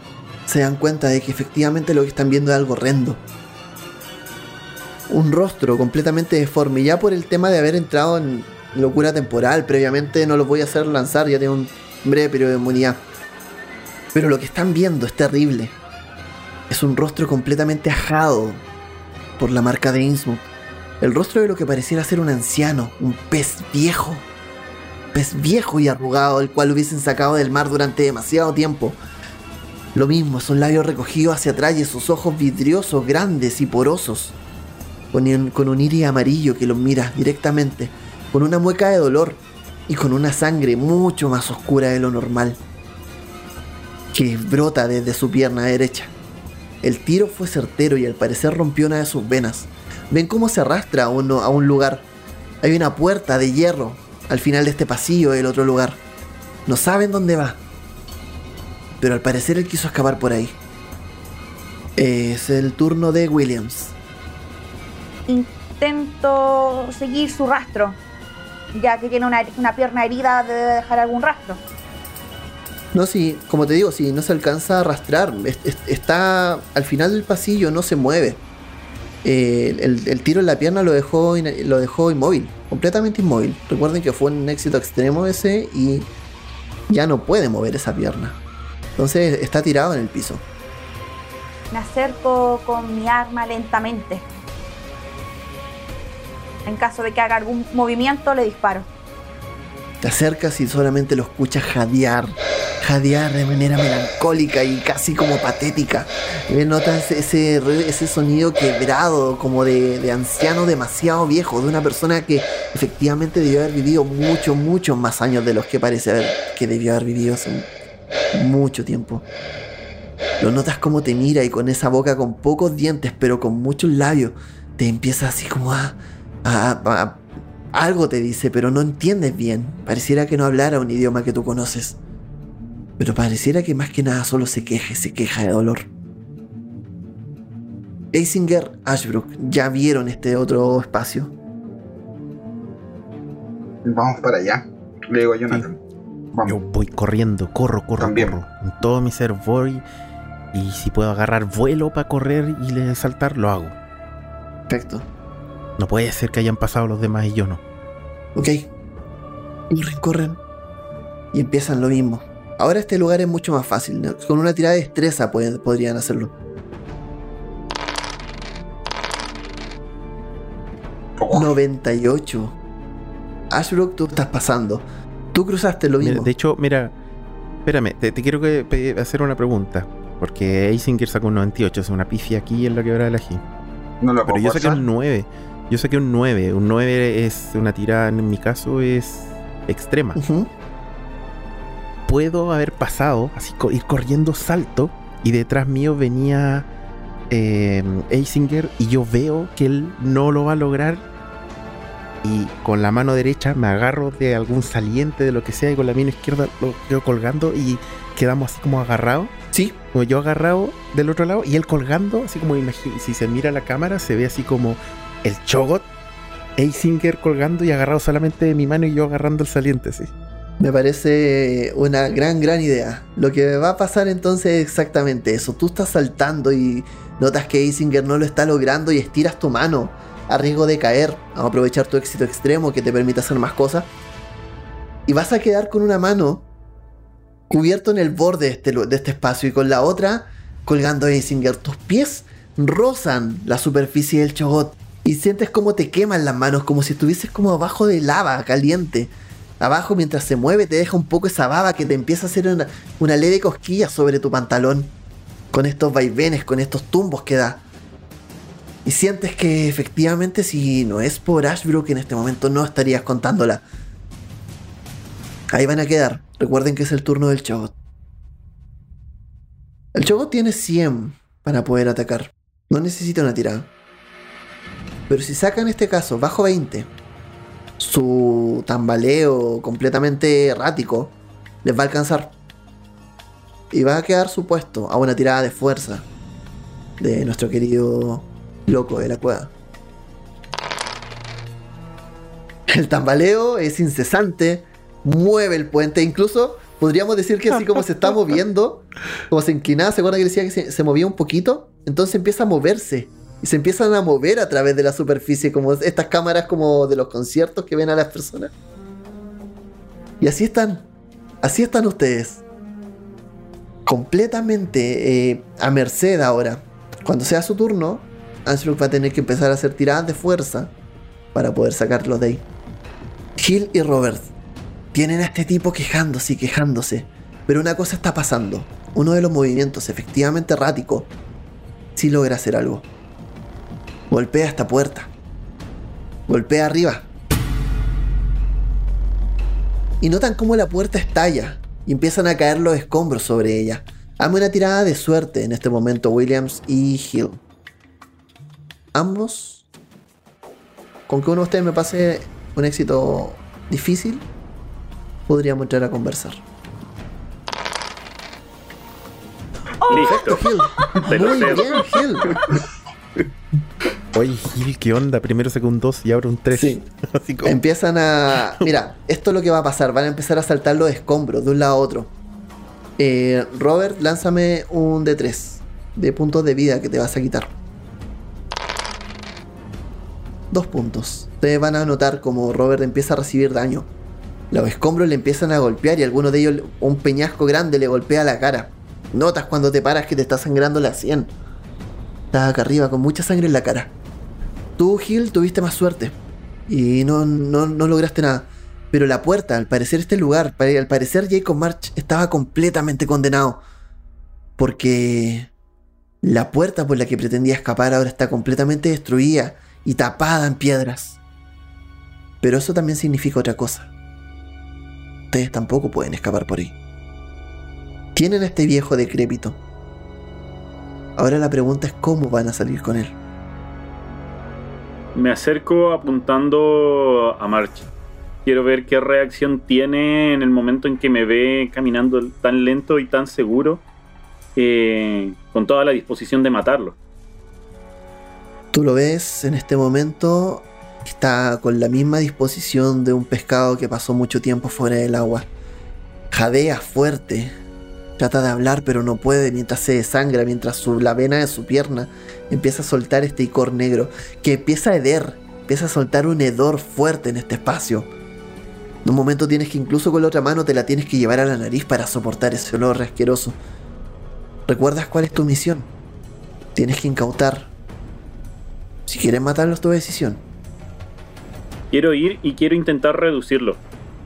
se dan cuenta de que efectivamente lo que están viendo es algo horrendo. Un rostro completamente deforme. Ya por el tema de haber entrado en locura temporal, previamente no los voy a hacer lanzar, ya tengo un breve periodo de inmunidad. Pero lo que están viendo es terrible. Es un rostro completamente ajado por la marca de Innsmouth. El rostro de lo que pareciera ser un anciano, un pez viejo. Pez viejo y arrugado, el cual hubiesen sacado del mar durante demasiado tiempo. Lo mismo, son labios recogidos hacia atrás y sus ojos vidriosos, grandes y porosos. Con un, con un iris amarillo que los mira directamente, con una mueca de dolor y con una sangre mucho más oscura de lo normal. Que brota desde su pierna derecha. El tiro fue certero y al parecer rompió una de sus venas. Ven cómo se arrastra uno, a un lugar. Hay una puerta de hierro al final de este pasillo del otro lugar. No saben dónde va. Pero al parecer él quiso escapar por ahí. Es el turno de Williams. Intento seguir su rastro. Ya que tiene una, una pierna herida, debe dejar algún rastro. No, sí, como te digo, si no se alcanza a arrastrar, es- es- está al final del pasillo, no se mueve. Eh, el, el tiro en la pierna lo dejó, lo dejó inmóvil, completamente inmóvil. Recuerden que fue un éxito extremo ese y ya no puede mover esa pierna. Entonces está tirado en el piso. Me acerco con mi arma lentamente. En caso de que haga algún movimiento, le disparo. Te acercas y solamente lo escuchas jadear, jadear de manera melancólica y casi como patética. Notas ese, ese sonido quebrado, como de, de anciano demasiado viejo, de una persona que efectivamente debió haber vivido muchos, muchos más años de los que parece haber, que debió haber vivido hace mucho tiempo. Lo notas como te mira y con esa boca con pocos dientes, pero con muchos labios, te empieza así como a, a- a- algo te dice, pero no entiendes bien. Pareciera que no hablara un idioma que tú conoces. Pero pareciera que más que nada solo se queja, y se queja de dolor. Eisinger, Ashbrook, ya vieron este otro espacio. Vamos para allá. Le digo a Jonathan. Vamos. Yo voy corriendo, corro, corro, También. corro. En todo mi ser voy. Y si puedo agarrar vuelo para correr y le saltar, lo hago. Perfecto. No puede ser que hayan pasado los demás y yo no. Ok. Corren, corren. Y empiezan lo mismo. Ahora este lugar es mucho más fácil. ¿no? Con una tirada de destreza pueden- podrían hacerlo. Oh, 98. Ashbrook, tú estás pasando. Tú cruzaste lo Mira, mismo. de hecho, mira, espérame, te, te quiero que- pe- hacer una pregunta. Porque Eisinger sacó un 98, es una pifia aquí en la quebrada de la G. no lo Pero puedo yo saqué un 9. Yo saqué un 9. Un 9 es una tirada, en mi caso, es extrema. Puedo haber pasado, así ir corriendo salto, y detrás mío venía eh, Eisinger, y yo veo que él no lo va a lograr. Y con la mano derecha me agarro de algún saliente, de lo que sea, y con la mano izquierda lo quedo colgando, y quedamos así como agarrados. Sí, Como yo agarrado del otro lado y él colgando, así como si se mira la cámara, se ve así como el Chogot, Eisinger colgando y agarrado solamente de mi mano y yo agarrando el saliente, sí. Me parece una gran, gran idea. Lo que va a pasar entonces es exactamente eso. Tú estás saltando y notas que Eisinger no lo está logrando y estiras tu mano a riesgo de caer. A aprovechar tu éxito extremo que te permite hacer más cosas. Y vas a quedar con una mano cubierto en el borde de este, este espacio y con la otra colgando a Eisinger. Tus pies rozan la superficie del chogot y sientes como te queman las manos, como si estuvieses como abajo de lava caliente. Abajo, mientras se mueve, te deja un poco esa baba que te empieza a hacer una, una leve cosquilla sobre tu pantalón. Con estos vaivenes, con estos tumbos que da. Y sientes que efectivamente, si no es por Ashbrook, en este momento no estarías contándola. Ahí van a quedar. Recuerden que es el turno del Chogot. El Chogot tiene 100 para poder atacar. No necesita una tirada. Pero si saca en este caso bajo 20, su tambaleo completamente errático les va a alcanzar. Y va a quedar su puesto a una tirada de fuerza de nuestro querido loco de la cueva. El tambaleo es incesante, mueve el puente, incluso podríamos decir que así como se está moviendo, como se inclinaba, ¿se acuerdan que decía que se, se movía un poquito? Entonces empieza a moverse se empiezan a mover a través de la superficie, como estas cámaras como de los conciertos que ven a las personas. Y así están, así están ustedes. Completamente eh, a merced ahora. Cuando sea su turno, Ansbrook va a tener que empezar a hacer tiradas de fuerza para poder sacarlo de ahí. Hill y Robert tienen a este tipo quejándose y quejándose. Pero una cosa está pasando. Uno de los movimientos efectivamente errático sí logra hacer algo. Golpea esta puerta. Golpea arriba. Y notan cómo la puerta estalla y empiezan a caer los escombros sobre ella. Hazme una tirada de suerte en este momento, Williams y Hill. Ambos. Con que uno de ustedes me pase un éxito difícil, podríamos entrar a conversar. Listo. Hill. Muy bien, Hill. Oye, Gil, ¿qué onda? Primero saqué un 2 y ahora un 3. Sí. Así como... Empiezan a. Mira, esto es lo que va a pasar. Van a empezar a saltar los escombros de un lado a otro. Eh, Robert, lánzame un D3 de puntos de vida que te vas a quitar. Dos puntos. Ustedes van a notar como Robert empieza a recibir daño. Los escombros le empiezan a golpear y alguno de ellos, un peñasco grande, le golpea la cara. Notas cuando te paras que te está sangrando la sien. Acá arriba con mucha sangre en la cara. Tú, Gil, tuviste más suerte. Y no, no, no lograste nada. Pero la puerta, al parecer este lugar, al parecer Jacob March estaba completamente condenado. Porque la puerta por la que pretendía escapar ahora está completamente destruida y tapada en piedras. Pero eso también significa otra cosa. Ustedes tampoco pueden escapar por ahí. Tienen a este viejo decrépito. Ahora la pregunta es cómo van a salir con él. Me acerco apuntando a March. Quiero ver qué reacción tiene en el momento en que me ve caminando tan lento y tan seguro, eh, con toda la disposición de matarlo. Tú lo ves en este momento, está con la misma disposición de un pescado que pasó mucho tiempo fuera del agua. Jadea fuerte, trata de hablar pero no puede mientras se desangra, mientras la vena de su pierna empieza a soltar este icor negro, que empieza a heder, empieza a soltar un hedor fuerte en este espacio. En un momento tienes que incluso con la otra mano te la tienes que llevar a la nariz para soportar ese olor asqueroso. ¿Recuerdas cuál es tu misión? Tienes que incautar si quieres matarlo es tu decisión. Quiero ir y quiero intentar reducirlo.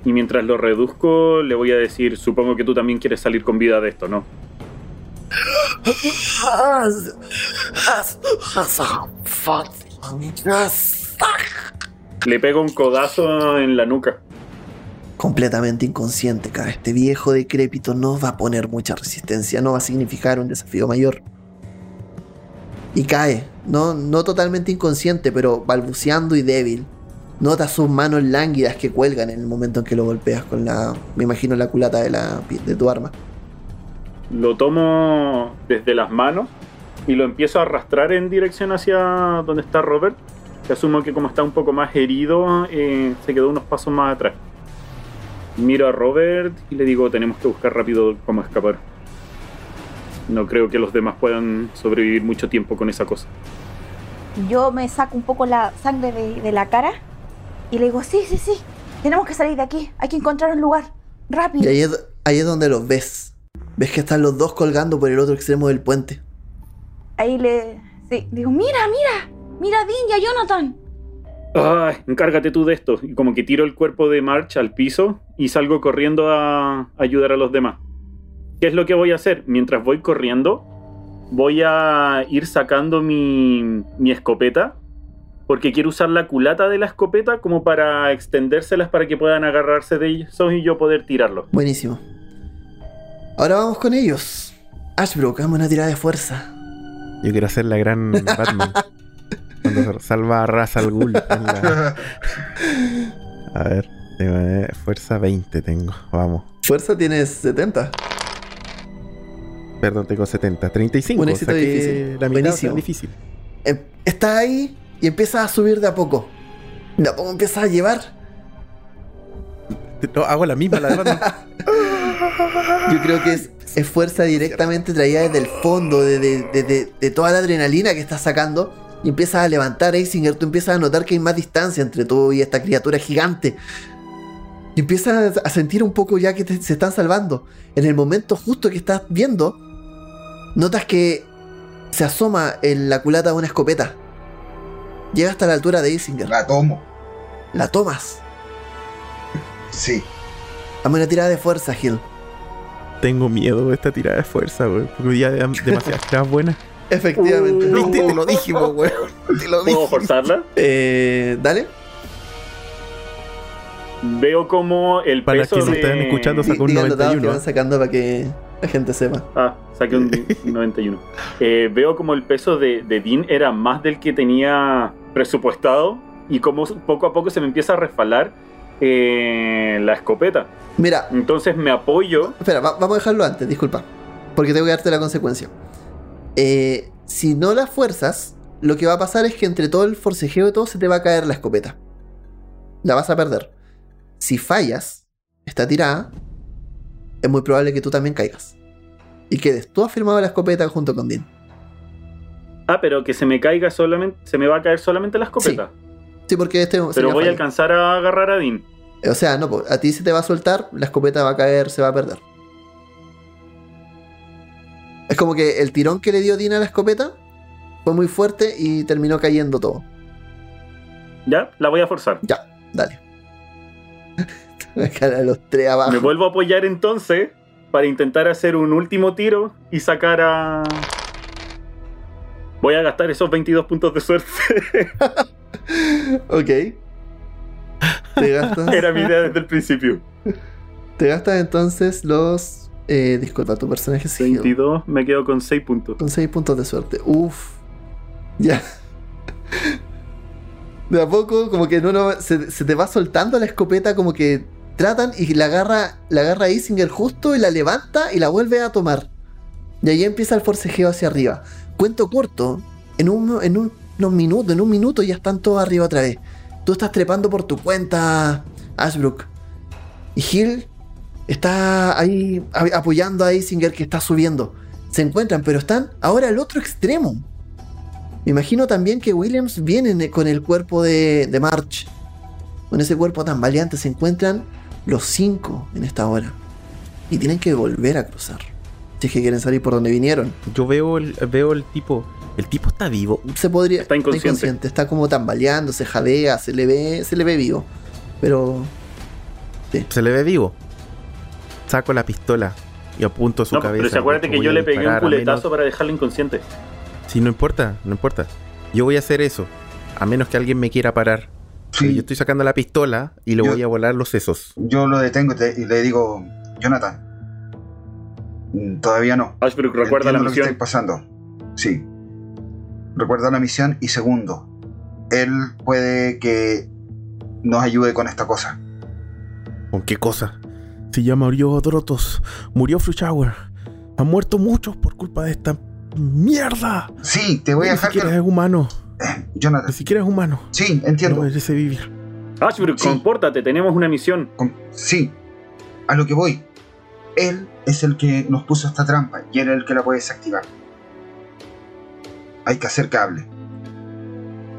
Y mientras lo reduzco, le voy a decir, supongo que tú también quieres salir con vida de esto, ¿no? Le pego un codazo en la nuca. Completamente inconsciente, cara. Este viejo decrépito no va a poner mucha resistencia, no va a significar un desafío mayor y cae. No, no totalmente inconsciente, pero balbuceando y débil. Nota sus manos lánguidas que cuelgan en el momento en que lo golpeas con la, me imagino, la culata de, la, de tu arma. Lo tomo desde las manos y lo empiezo a arrastrar en dirección hacia donde está Robert. Que asumo que como está un poco más herido, eh, se quedó unos pasos más atrás. Miro a Robert y le digo, tenemos que buscar rápido cómo escapar. No creo que los demás puedan sobrevivir mucho tiempo con esa cosa. Yo me saco un poco la sangre de, la cara y le digo, sí, sí, sí, tenemos que salir de aquí, hay que encontrar un lugar, rápido. Y ahí es, ahí es donde los ves. Ves que están los dos colgando por el otro extremo del puente. Ahí le sí, digo, mira, mira, mira a Dean y a Jonathan. Ay, encárgate tú de esto. Y como que tiro el cuerpo de March al piso y salgo corriendo a ayudar a los demás. ¿Qué es lo que voy a hacer? Mientras voy corriendo, voy a ir sacando mi, escopeta. Porque quiero usar la culata de la escopeta como para extendérselas para que puedan agarrarse de ellos y yo poder tirarlo. Buenísimo. Ahora vamos con ellos. Ashbrook, hagamos una tirada de fuerza. Yo quiero hacer la gran Batman. Cuando salva a Ra's al Ghul. A ver, eh, fuerza 20 tengo. Vamos. Fuerza tienes 70. Perdón, tengo 70. 35. Un éxito difícil. La Buenísimo. difícil. Em, está ahí y empieza a subir de a poco. De a poco empieza a llevar. No, hago la misma, la verdad. Yo creo que es, fuerza directamente traída desde el fondo, de, toda la adrenalina que estás sacando. Y empiezas a levantar, Eisinger. Tú empiezas a notar que hay más distancia entre tú y esta criatura gigante. Y empiezas a sentir un poco ya que se están salvando. En el momento justo que estás viendo, Notas que se asoma en la culata de una escopeta. Llega hasta la altura de Isinger. La tomo. ¿La tomas? Sí. Dame una tirada de fuerza, Gil. Tengo miedo de esta tirada de fuerza, güey. Porque ya demasiadas tiradas buenas. Efectivamente. ¿Viste? Te lo dije, güey. Te lo dije. ¿Puedo forzarla? Eh, dale. Veo como el para peso Para que están escuchando sacó un 91. Que van sacando para que la gente sepa. Ah, saqué un 91. Eh, veo como el peso de, de, Dean era más del que tenía presupuestado y como poco a poco se me empieza a resfalar eh, la escopeta. Mira. Entonces me apoyo. Espera, vamos a dejarlo antes, disculpa. Porque tengo que darte la consecuencia. Eh, si no las fuerzas, lo que va a pasar es que entre todo el forcejeo y todo se te va a caer la escopeta. La vas a perder. Si fallas, está tirada, es muy probable que tú también caigas. y quedes tú afirmado la escopeta junto con Dean. Ah, pero que se me caiga solamente. Se me va a caer solamente la escopeta. Sí, porque este. pero voy a alcanzar a agarrar a Dean. O sea, no, a ti se te va a soltar, la escopeta va a caer, se va a perder. Es como que el tirón que le dio Dean a la escopeta fue muy fuerte y terminó cayendo todo. Ya, la voy a forzar. Ya, dale. A los tres abajo. Me vuelvo a apoyar entonces para intentar hacer un último tiro y sacar a. Voy a gastar esos 22 puntos de suerte. Ok. Te gastas, Era mi idea desde el principio. te gastas entonces los. Eh, disculpa, tu personaje sigue 22, me quedo con 6 puntos. con 6 puntos de suerte. Uf. Ya. De a poco, como que no, no se, se te va soltando la escopeta, como que tratan y la agarra, la agarra Isinger justo y la levanta y la vuelve a tomar. Y ahí empieza el forcejeo hacia arriba. Cuento corto, en, un, en un- unos minutos, en un minuto ya están todos arriba otra vez. Tú estás trepando por tu cuenta, Ashbrook. Y Hill está ahí apoyando a Isinger que está subiendo. Se encuentran, pero están ahora al otro extremo. Me imagino también que Williams viene con el cuerpo de, de March. Con ese cuerpo tan valiente se encuentran los cinco en esta hora. Y tienen que volver a cruzar. Si es que quieren salir por donde vinieron. Yo veo el, veo el tipo. El tipo está vivo. Se podría. Está inconsciente. Está como tambaleando, se jadea, se le ve, se le ve vivo. Pero. Se le ve vivo. Saco la pistola y apunto a su No, cabeza. pero si acuérdate que yo le pegué un culetazo para dejarlo inconsciente. Sí, no importa, no importa. Yo voy a hacer eso. A menos que alguien me quiera parar. Sí, Yo estoy sacando la pistola y le Yo- voy a volar los sesos. yo lo detengo y, te- y le digo, Jonathan, todavía no. Ashbrook, recuerda la Entiendo lo que misión. está pasando. Sí. Recuerda la misión y segundo, él puede que nos ayude con esta cosa. ¿Con qué cosa? Si ya murió Drotos, murió Fruchauer. Han muerto muchos por culpa de esta mierda. Sí, te voy a Ni dejar siquiera que... es humano. Eh, Jonathan, Ni siquiera es humano. sí, No entiendo. merece vivir. Ashbrook, Sí. compórtate, tenemos una misión. Com- Sí, a lo que voy. Él es el que nos puso esta trampa y él es el que la puede desactivar. Hay que hacer cable.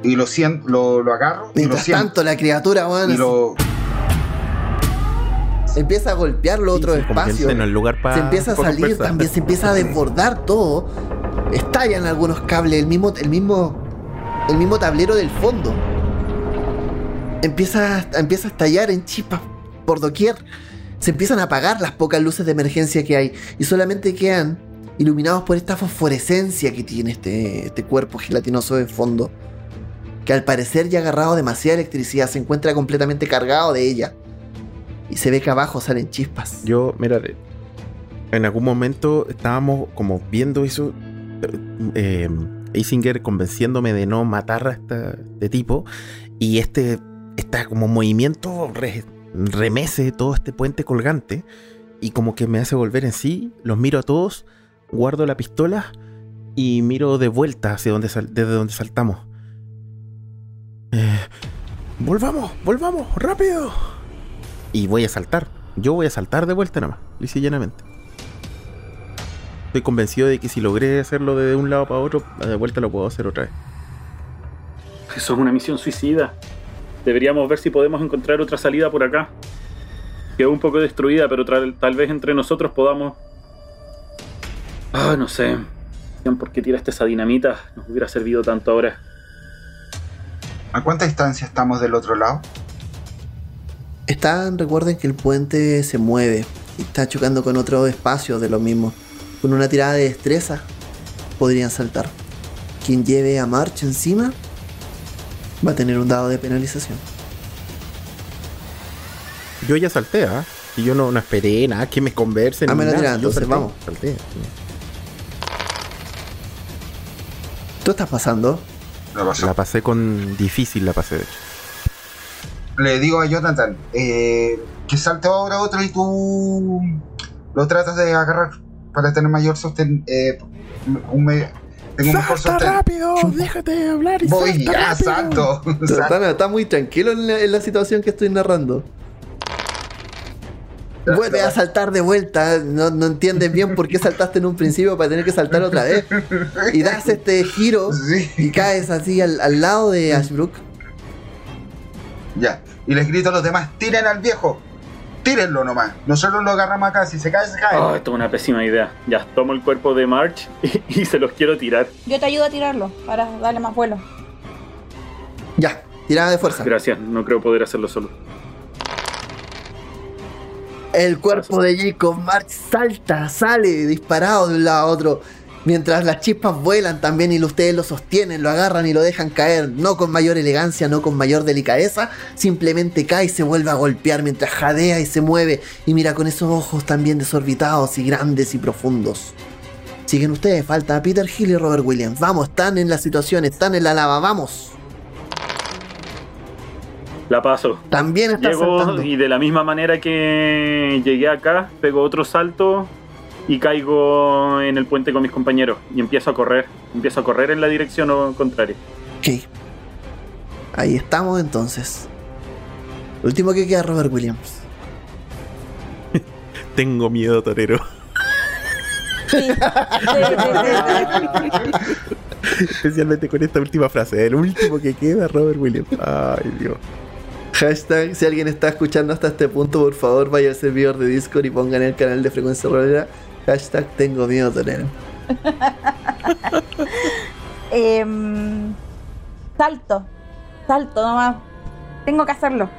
Y lo siento, lo, lo agarro y lo Mientras siento. tanto, la criatura, weón, Y lo. empieza a golpear los otros Sí, espacios. en el lugar se empieza a salir también, se empieza a desbordar todo. Estallan algunos cables, el mismo, el mismo, el mismo tablero del fondo. Empieza, empieza a estallar en chispas por doquier. Se empiezan a apagar las pocas luces de emergencia que hay y solamente quedan iluminados por esta fosforescencia que tiene este, este cuerpo gelatinoso de fondo. Que al parecer ya ha agarrado demasiada electricidad, se encuentra completamente cargado de ella. Y se ve que abajo salen chispas. Yo, mira, en algún momento estábamos como viendo eso. Eh, Eisinger convenciéndome de no matar a este tipo. Y este está como movimiento remece todo este puente colgante. Y como que me hace volver en sí. Los miro a todos, guardo la pistola y miro de vuelta hacia donde desde donde saltamos. Eh, volvamos, volvamos, rápido. Y voy a saltar. Yo voy a saltar de vuelta nomás, lisa y llanamente. Estoy convencido de que si logré hacerlo de un lado para otro, de vuelta lo puedo hacer otra vez. Eso es una misión suicida. Deberíamos ver si podemos encontrar otra salida por acá. Quedó un poco destruida, pero tal vez entre nosotros podamos. Ah, no sé. ¿Por qué tiraste esa dinamita? Nos hubiera servido tanto ahora. ¿A cuánta distancia estamos del otro lado? Están, recuerden que el puente se mueve y está chocando con otro espacio de lo mismo. Con una tirada de destreza podrían saltar. Quien lleve a March encima va a tener un dado de penalización. Yo ya salté, ¿ah? Y yo no, no esperé nada que me conversen. Ah, me la tira, entonces, salté, vamos. Salté. ¿Tú estás pasando? Lo pasó. La pasé con difícil, la pasé de hecho. Le digo a Jonathan eh, que salte ahora otro y tú lo tratas de agarrar para tener mayor sostén. Eh, un me- tengo un mejor sostén. rápido! ¡Déjate de hablar y Voy, ya, salto. salto. Está, está muy tranquilo en la, en la situación que estoy narrando. Vuelve a saltar de vuelta. No, no entiendes bien por qué saltaste en un principio para tener que saltar otra vez. Y das este giro Sí. y caes así al, al lado de Ashbrook. Ya. Y les grito a los demás, tiren al viejo. Tírenlo nomás. Nosotros lo agarramos acá. Si se cae, se cae. Oh, esto es una pésima idea. Ya, tomo el cuerpo de March y, y se los quiero tirar. Yo te ayudo a tirarlo para darle más vuelo. Ya, tirada de fuerza. Gracias, no creo poder hacerlo solo. El cuerpo de Jacob March salta, sale disparado de un lado a otro. Mientras las chispas vuelan también y ustedes lo sostienen, lo agarran y lo dejan caer, no con mayor elegancia, no con mayor delicadeza, simplemente cae y se vuelve a golpear mientras jadea y se mueve y mira con esos ojos también desorbitados y grandes y profundos. Siguen ustedes, falta Peter Hill y Robert Williams. Vamos, están en la situación, están en la lava, vamos. La paso. También están Llego saltando. y de la misma manera que llegué acá, pego otro salto y caigo en el puente con mis compañeros y empiezo a correr. Empiezo a correr en la dirección o- contraria. Ok. Ahí estamos entonces. Último que queda Robert Williams. Tengo miedo, torero. Sí. Especialmente con esta última frase. El último que queda, Robert Williams. Ay, Dios. Hashtag, si alguien está escuchando hasta este punto, por favor vaya al servidor de Discord y pongan el canal de Frecuencia Rolera. Hashtag tengo miedo torero. Em, salto. Salto nomás. Tengo que hacerlo.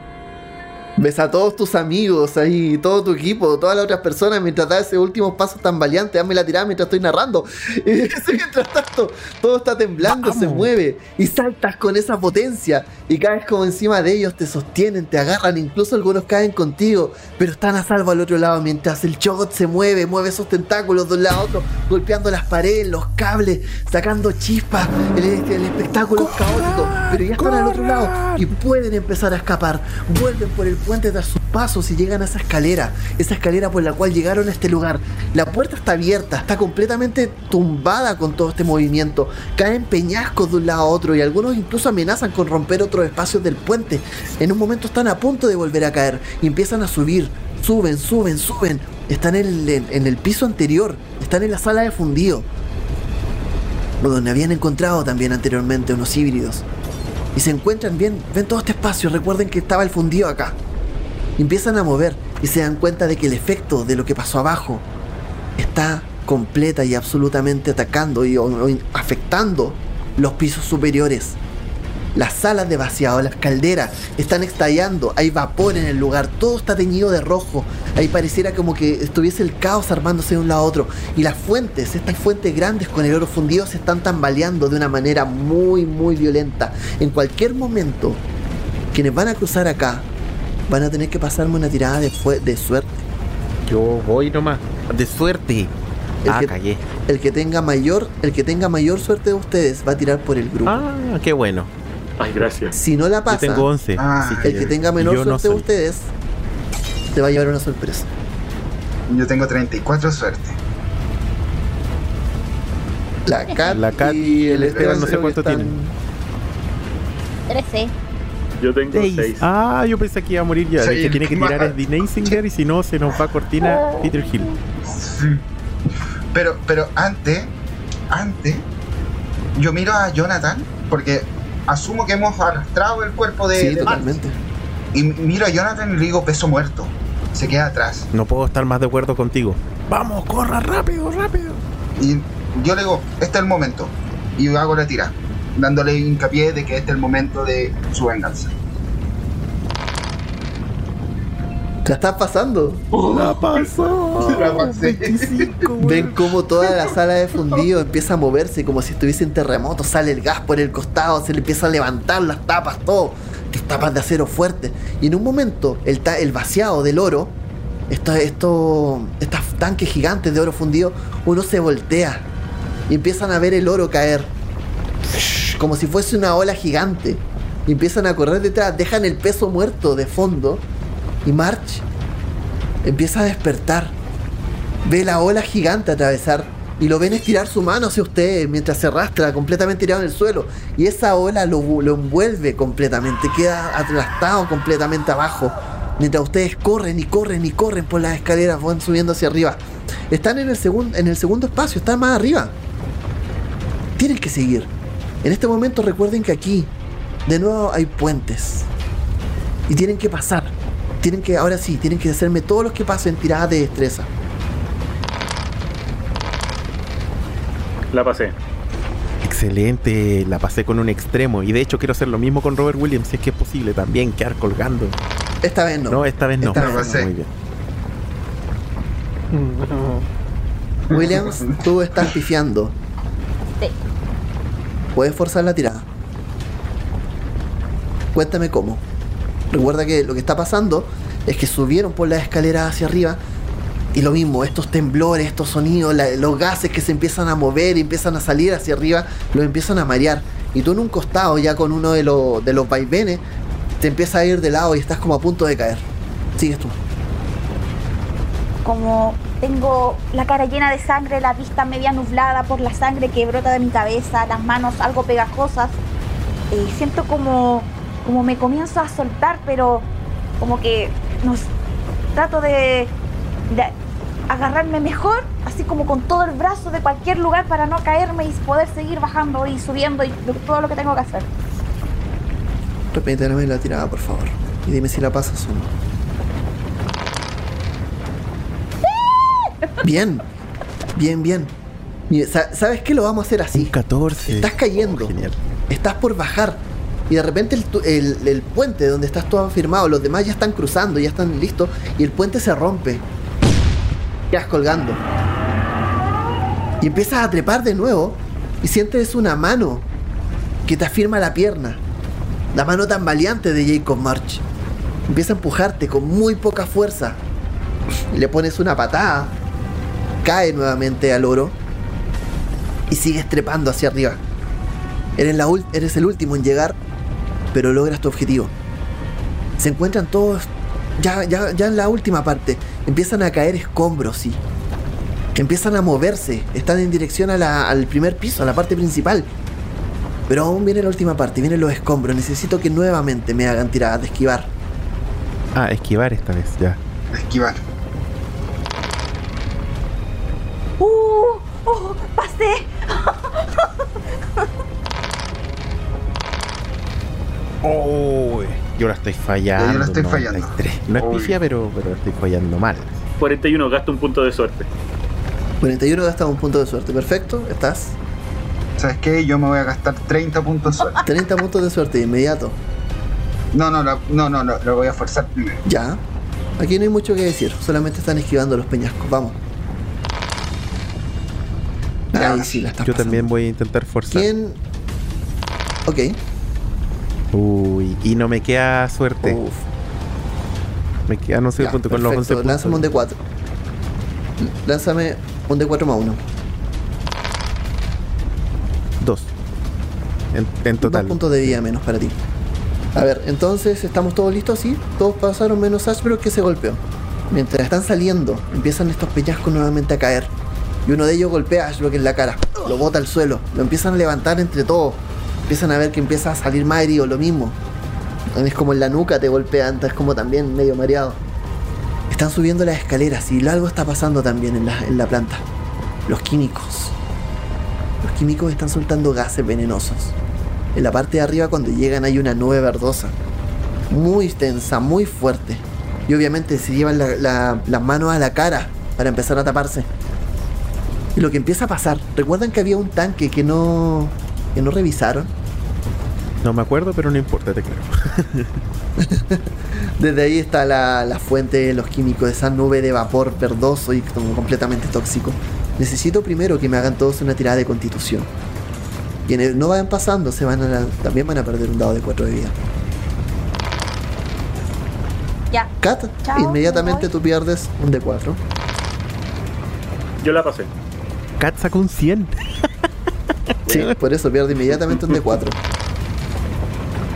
Ves a todos tus amigos ahí, todo tu equipo, todas las otras personas mientras das ese último paso tan valiente. Dame la tirada mientras estoy narrando. Y mientras tanto, todo está temblando, se mueve y saltas con esa potencia y caes como encima de ellos, te sostienen, te agarran, incluso algunos caen contigo, pero están a salvo al otro lado mientras el chogot se mueve, mueve esos tentáculos de un lado a otro, golpeando las paredes, los cables, sacando chispas. El, el espectáculo es caótico, pero ya están al otro lado y pueden empezar a escapar. Vuelven por el puente tras sus pasos y llegan a esa escalera, esa escalera por la cual llegaron a este lugar. La puerta está abierta, está completamente tumbada con todo este movimiento. Caen peñascos de un lado a otro y algunos incluso amenazan con romper otros espacios del puente. En un momento están a punto de volver a caer y empiezan a subir. Suben, suben, suben. Están en el, en el piso anterior, están en la sala de fundido donde habían encontrado también anteriormente unos híbridos. Y se encuentran bien, ven todo este espacio, recuerden que estaba el fundido acá. Empiezan a mover y se dan cuenta de que el efecto de lo que pasó abajo está completa y absolutamente atacando y afectando los pisos superiores. Las salas de vaciado, las calderas están estallando, hay vapor en el lugar, todo está teñido de rojo. Ahí pareciera como que estuviese el caos armándose de un lado a otro. Y las fuentes, estas fuentes grandes con el oro fundido, se están tambaleando de una manera muy, muy violenta. En cualquier momento, quienes van a cruzar acá van a tener que pasarme una tirada de, fue- de suerte. Yo voy nomás. De suerte. El Ah, que- callé. El que tenga mayor, el que tenga mayor suerte de ustedes va a tirar por el grupo. Ah, qué bueno. Ay, gracias. Si no la Yo pasa, tengo 11. Ah, el que tenga menor yo no suerte de ustedes te va a llevar una sorpresa. Yo tengo 34 suerte. La Cat, La Cat y el Esteban no sé cuánto están- tienen. 13. Yo tengo Seis. 6. Ah, yo pensé que iba a morir ya. El que tiene que tirar es Dean Singer y si no, se nos va a cortina Peter Hill. Pero, pero antes, antes, yo miro a Jonathan, porque asumo que hemos arrastrado el cuerpo de, Sí, de totalmente. Y miro a Jonathan y le digo peso muerto. Se queda atrás. No puedo estar más de acuerdo contigo. Vamos, corra rápido, rápido. Y yo le digo, este es el momento. Y hago la tira, dándole hincapié de que este es el momento de su venganza. La estás pasando. La pasó. La pasé. 25, güey. Ven cómo toda la sala de fundido empieza a moverse como si estuviese en terremoto. Sale el gas por el costado, se le empieza a levantar las tapas, todo. Las tapas de acero fuerte. Y en un momento, el, ta- el vaciado del oro, esto, esto, estos tanques gigantes de oro fundido, uno se voltea y empiezan a ver el oro caer. Como si fuese una ola gigante. Empiezan a correr detrás, dejan el peso muerto de fondo. Y March empieza a despertar ve la ola gigante atravesar y lo ven estirar su mano hacia usted mientras se arrastra completamente tirado en el suelo y esa ola lo, lo envuelve completamente, queda aplastado completamente abajo Mientras ustedes corren y corren y corren por las escaleras, van subiendo hacia arriba. Están en el, segun- en el segundo espacio, están más arriba. Tienen que seguir. En este momento recuerden que aquí, de nuevo, hay puentes. Y tienen que pasar. Tienen que, ahora sí, tienen que hacerme todos los que pasen tiradas de destreza. La pasé. Excelente, la pasé con un extremo. Y de hecho quiero hacer lo mismo con Robert Williams, si es que es posible también, quedar colgando. Esta vez no. No, esta vez no. Esta vez no. Muy bien. Williams, tú estás pifiando. Sí. Puedes forzar la tirada. Cuéntame cómo. Recuerda que lo que está pasando es que subieron por las escaleras hacia arriba y lo mismo, estos temblores, estos sonidos, los gases que se empiezan a mover y empiezan a salir hacia arriba, los empiezan a marear. Y tú en un costado, ya con uno de, los de los vaivenes, te empieza a ir de lado y estás como a punto de caer. Sigues tú. Como tengo la cara llena de sangre, la vista media nublada por la sangre que brota de mi cabeza, las manos algo pegajosas, eh, siento como, como me comienzo a soltar, pero como que nos trato de, de agarrarme mejor, así como con todo el brazo de cualquier lugar para no caerme y poder seguir bajando y subiendo y todo lo que tengo que hacer. Repíteme la tirada, por favor. Y dime si la pasas o no. Bien. Bien, bien. ¿Sabes qué? Lo vamos a hacer Un así. 14. Estás cayendo. Oh, genial. Estás por bajar. Y de repente el, tu- el- el puente donde estás todo firmado, los demás ya están cruzando, ya están listos. Y el puente se rompe. Quedas colgando. Y empiezas a trepar de nuevo. Y sientes una mano que te afirma la pierna. La mano tan valiente de Jacob March. Empieza a empujarte con muy poca fuerza. Le pones una patada. Cae nuevamente al oro. Y sigues trepando hacia arriba. Eres, la ul- eres el último en llegar, pero logras tu objetivo. Se encuentran todos ya, ya, ya en la última parte. Empiezan a caer escombros, sí. Empiezan a moverse. Están en dirección a la- al primer piso, a la parte principal. Pero aún viene la última parte, vienen los escombros. Necesito que nuevamente me hagan tiradas de esquivar. Ah, esquivar esta vez, ya. Esquivar. Yo la estoy fallando. Yo la estoy 93. No es pifia, pero, pero la estoy fallando mal. 41, gasto un punto de suerte. 41 gastas un punto de suerte. Perfecto, estás. ¿Sabes qué? Yo me voy a gastar 30 puntos de suerte. 30 puntos de suerte de inmediato. No, no, no, no, no, no, lo voy a forzar primero. Ya. Aquí no hay mucho que decir, solamente están esquivando los peñascos. Vamos. Ya, Ahí sí la estás Yo pasando. también voy a intentar forzar. ¿Quién? Ok. Uy, y no me queda suerte. Uf. Me queda, no sé, Ya, punto con los 11 perfecto. puntos. Lánzame un D4. Lánzame un D4 más 1. Dos. En, en total. Dos puntos de vida menos para ti. A ver, entonces, ¿estamos todos listos? Sí. Todos pasaron menos Ashbrook que se golpeó. Mientras están saliendo, empiezan estos peñascos nuevamente a caer. Y uno de ellos golpea a Ashbrook en la cara. Lo bota al suelo. Lo empiezan a levantar entre todos. Empiezan a ver que empieza a salir más herido, lo mismo. Es como en la nuca te golpean, es como también medio mareado. Están subiendo las escaleras y algo está pasando también en la, en la planta. Los químicos. Los químicos están soltando gases venenosos. En la parte de arriba cuando llegan hay una nube verdosa. Muy tensa, muy fuerte. Y obviamente se llevan la- la- las manos a la cara para empezar a taparse. Y lo que empieza a pasar, ¿recuerdan que había un tanque que no, que no revisaron? No me acuerdo, pero no importa, te creo. Desde ahí está la, la fuente de los químicos, esa nube de vapor verdoso y como completamente tóxico. Necesito primero que me hagan todos una tirada de constitución. Quienes no vayan pasando se van a, también van a perder un dado de 4 de vida. Ya. Kat, Chao, inmediatamente tú pierdes un de 4. Yo la pasé. Kat sacó un 100. Sí, por eso pierde inmediatamente un de 4.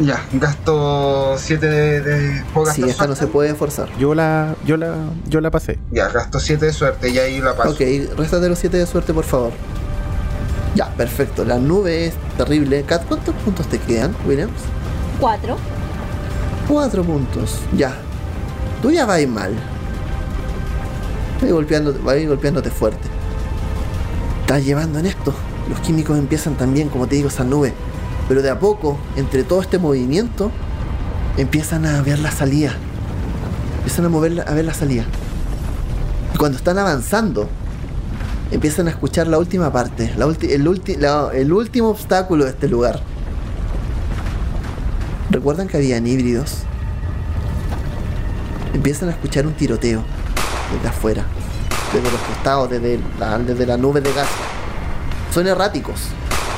Ya, gasto 7 de, de. ¿Puedo Sí, gastar esta no se puede forzar. Yo la, yo la, yo la pasé. Ya, gasto 7 de suerte y ahí la paso. Ok, réstate los 7 de suerte, por favor. Ya, perfecto. La nube es terrible. Kat, ¿cuántos puntos te quedan, Williams? Cuatro. 4 puntos. Ya. Tú ya vas mal. Vas golpeando, vas a ir golpeándote fuerte. Estás llevando en esto. Los químicos empiezan también, como te digo, esa nube. Pero de a poco, entre todo este movimiento, empiezan a ver la salida. Empiezan a mover a ver la salida. Y cuando están avanzando, empiezan a escuchar la última parte, el último obstáculo de este lugar. ¿Recuerdan que habían híbridos? Empiezan a escuchar un tiroteo desde afuera, desde los costados, desde la, desde la nube de gas. Son erráticos,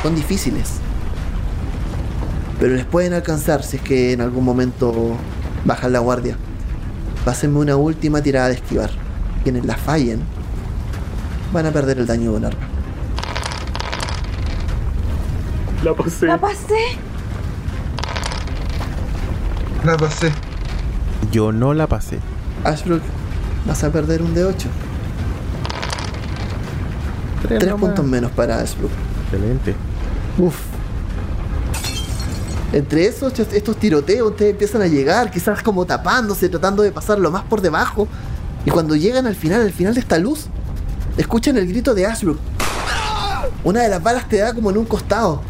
son difíciles. Pero les pueden alcanzar si es que en algún momento bajan la guardia. Pásenme una última tirada de esquivar. Quienes la fallen van a perder el daño de un arma. La pasé. La pasé. La pasé. Yo no la pasé. Ashbrook, vas a perder un de 8. Tres puntos menos para Ashbrook. Excelente. Uf. Entre esos, estos- tiroteos, ustedes empiezan a llegar, quizás como tapándose, tratando de pasar lo más por debajo. Y cuando llegan al final, al final de esta luz, escuchan el grito de Ashbrook. Una de las balas te da como en un costado.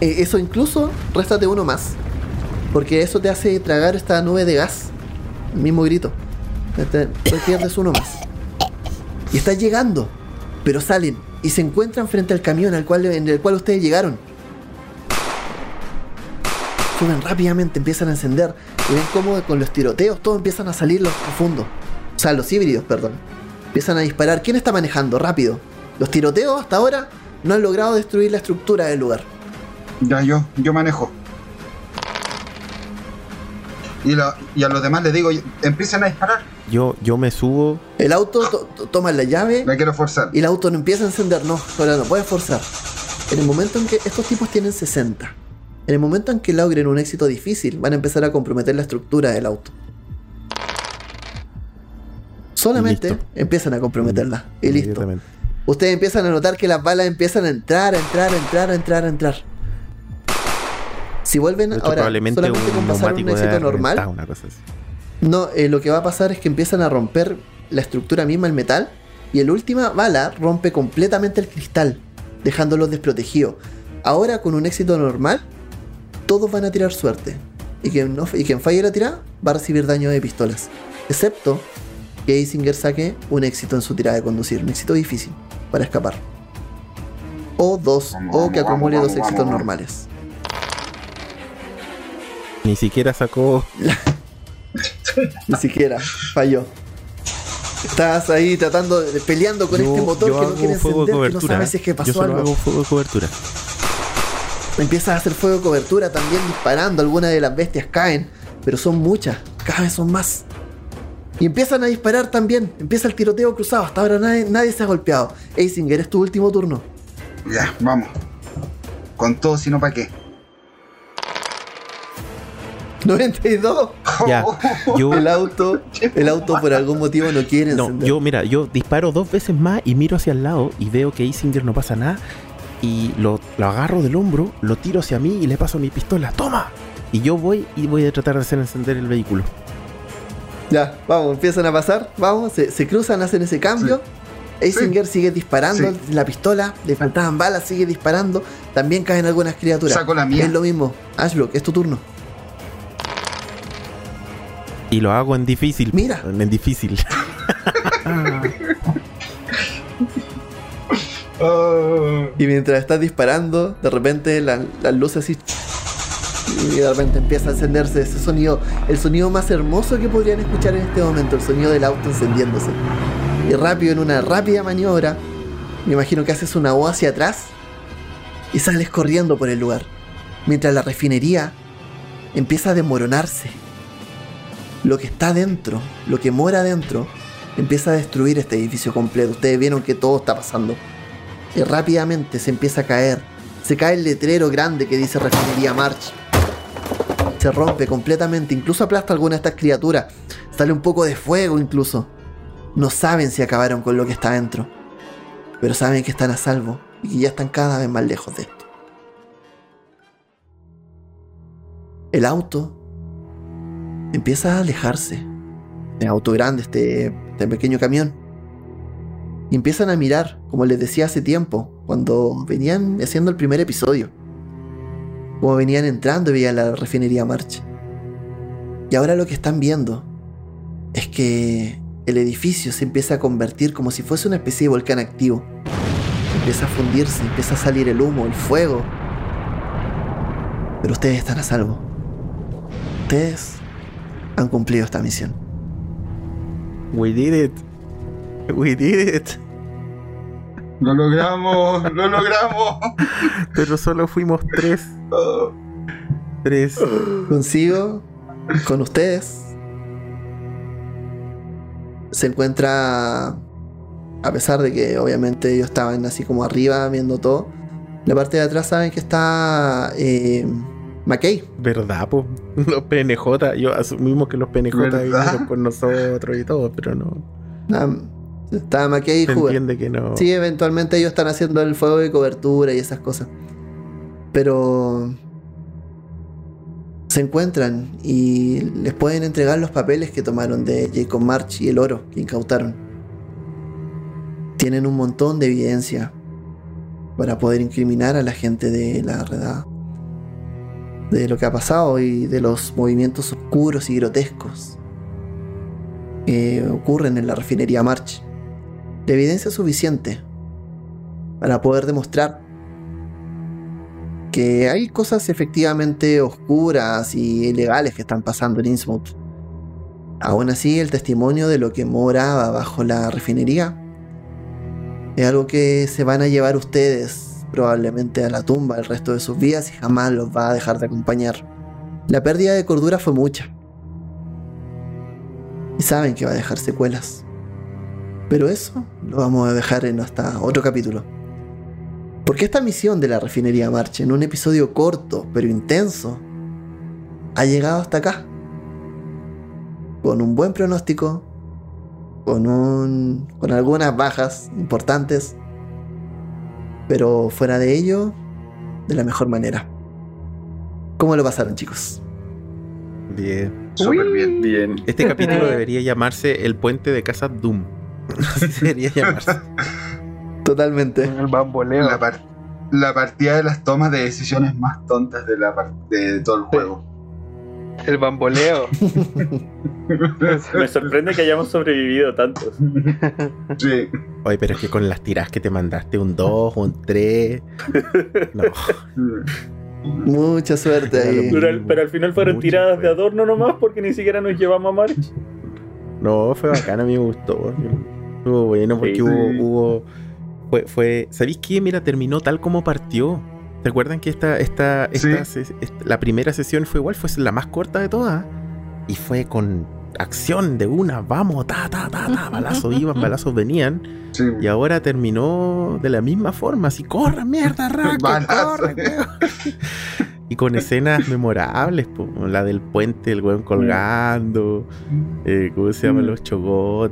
Eh, eso incluso, réstate uno más. Porque eso te hace tragar esta nube de gas. Mismo grito. Te pierdes uno más. Y estás llegando. Pero salen y se encuentran frente al camión al cual, en el cual ustedes llegaron. Suben rápidamente, empiezan a encender y ven cómo con los tiroteos todos empiezan a salir los profundos. O sea, los híbridos, perdón. Empiezan a disparar. ¿Quién está manejando? Rápido. Los tiroteos hasta ahora no han logrado destruir la estructura del lugar. Ya yo, yo manejo. Y, a los demás les digo, empiecen a disparar. Yo, yo me subo. El auto to- to- toma la llave La quiero forzar. y el auto no empieza a encender. No, ahora no puedes forzar. En el momento en que estos tipos tienen 60, en el momento en que logren un éxito difícil, van a empezar a comprometer la estructura del auto. Solamente Listo. empiezan a comprometerla. Y listo. Ustedes empiezan a notar que las balas empiezan a entrar, a entrar, a entrar, a entrar, a entrar. Si vuelven hecho, ahora, solamente con un pasar un éxito normal, reventado, una cosa así. no, eh, lo que va a pasar es que empiezan a romper la estructura misma, el metal, y la última bala rompe completamente el cristal, dejándolos desprotegidos. Ahora, con un éxito normal, todos van a tirar suerte. Y quien, no, y quien falle la tirada va a recibir daño de pistolas. Excepto que Isinger saque un éxito en su tirada de conducir, un éxito difícil para escapar. O dos, Vamos, o que vamos, acumule vamos, dos vamos, éxitos vamos. normales. Ni siquiera sacó. Ni siquiera, falló. Estás ahí tratando, de, peleando con Yo- este motor yo que no quiere encender, que no sabes si es que Yo pasó solo algo. hago fuego de cobertura. Empiezas a hacer fuego de cobertura también disparando, algunas de las bestias caen, pero son muchas, cada vez son más. Y empiezan a disparar también, empieza el tiroteo cruzado, hasta ahora nadie, nadie se ha golpeado. Eisinger, es tu último turno. Ya, vamos. Con todo, si no, ¿para qué? 92. Ya, yo. El auto, el auto por algún motivo no quiere No, encender. yo, mira, yo disparo dos veces más y miro hacia el lado y veo que Isinger no pasa nada. Y lo, lo agarro del hombro, lo tiro hacia mí y le paso mi pistola. ¡Toma! Y yo voy y voy a tratar de hacer encender el vehículo. Ya, vamos, empiezan a pasar, vamos, se, se cruzan, hacen ese cambio. Eisinger sigue disparando Sí. la pistola, le faltaban balas, sigue disparando. También caen algunas criaturas. Saco la mía. Es lo mismo. Ashbrook, es tu turno. Y lo hago en difícil. Mira. En difícil. Ah, Y mientras estás disparando, de repente la- las luces así. Y de repente empieza a encenderse ese sonido, el sonido más hermoso que podrían escuchar en este momento, el sonido del auto encendiéndose. Y rápido, en una rápida maniobra, me imagino que haces una O hacia atrás y sales corriendo por el lugar. Mientras la refinería empieza a desmoronarse. Lo que está dentro, lo que mora adentro, empieza a destruir este edificio completo. Ustedes vieron que todo está pasando. Y rápidamente se empieza a caer. Se cae el letrero grande que dice Refinería March. Se rompe completamente, incluso aplasta alguna de estas criaturas. Sale un poco de fuego incluso. No saben si acabaron con lo que está dentro. Pero saben que están a salvo y que ya están cada vez más lejos de esto. El auto empieza a alejarse. en auto grande, este, este pequeño camión. Y empiezan a mirar, como les decía hace tiempo, cuando venían haciendo el primer episodio. Como venían entrando y veían la refinería March. Y ahora lo que están viendo es que el edificio se empieza a convertir como si fuese una especie de volcán activo. Empieza a fundirse, empieza a salir el humo, el fuego. Pero ustedes están a salvo. Ustedes han cumplido esta misión. We did it. We did it. Lo logramos, lo logramos. Pero solo fuimos tres. Tres. Consigo, con ustedes, se encuentra, a pesar de que obviamente ellos estaban así como arriba viendo todo, la parte de atrás saben que está eh, McKay. ¿Verdad, po? Los PNJ. Yo asumimos que los PNJ vinieron con nosotros y todo, pero no. Ah, Está McKay y entiende que no. Sí, eventualmente ellos están haciendo el fuego de cobertura y esas cosas. Pero se encuentran y les pueden entregar los papeles que tomaron de Jacob March y el oro que incautaron. Tienen un montón de evidencia para poder incriminar a la gente de la redada. De lo que ha pasado y de los movimientos oscuros y grotescos que ocurren en la refinería March la evidencia suficiente para poder demostrar que hay cosas efectivamente oscuras y ilegales que están pasando en Innsmouth. Aún así, el testimonio de lo que moraba bajo la refinería es algo que se van a llevar ustedes probablemente a la tumba el resto de sus vidas y jamás los va a dejar de acompañar. La pérdida de cordura fue mucha. Y saben que va a dejar secuelas. Pero eso lo vamos a dejar en hasta otro capítulo. Porque esta misión de la refinería March, en un episodio corto pero intenso, ha llegado hasta acá. Con un buen pronóstico, con, un, con algunas bajas importantes, pero fuera de ello, de la mejor manera. ¿Cómo lo pasaron, chicos? Bien. Súper bien. Bien. Este capítulo debería llamarse El puente de casa Doom. Así debería llamarse. Totalmente. El bamboleo. La, par- la partida de las tomas de decisiones más tontas de, la par- de todo el juego. El bamboleo. Me sorprende que hayamos sobrevivido tantos. Sí. Oye, pero es que con las tiras que te mandaste, un 2, un 3. No. Mucha suerte ahí. Pero al, pero al final fueron tiradas de adorno nomás porque ni siquiera nos llevamos a March. No, fue bacán, a mí me gustó. Estuvo bueno porque Sí. hubo, hubo. Fue, fue. ¿Sabéis qué? Mira, terminó tal como partió. ¿Recuerdan que esta, esta, esta, ses- esta- la primera sesión fue igual? Fue la más corta de todas. Y fue con acción de una, vamos, ta, ta, ta, ta, balazos iban, balazos venían. sí. Y ahora terminó de la misma forma, así, corre, mierda, Balazo. corre, weón". Y con escenas memorables, po, la del puente, el weón colgando, eh, ¿cómo se llaman Mm. los chocos?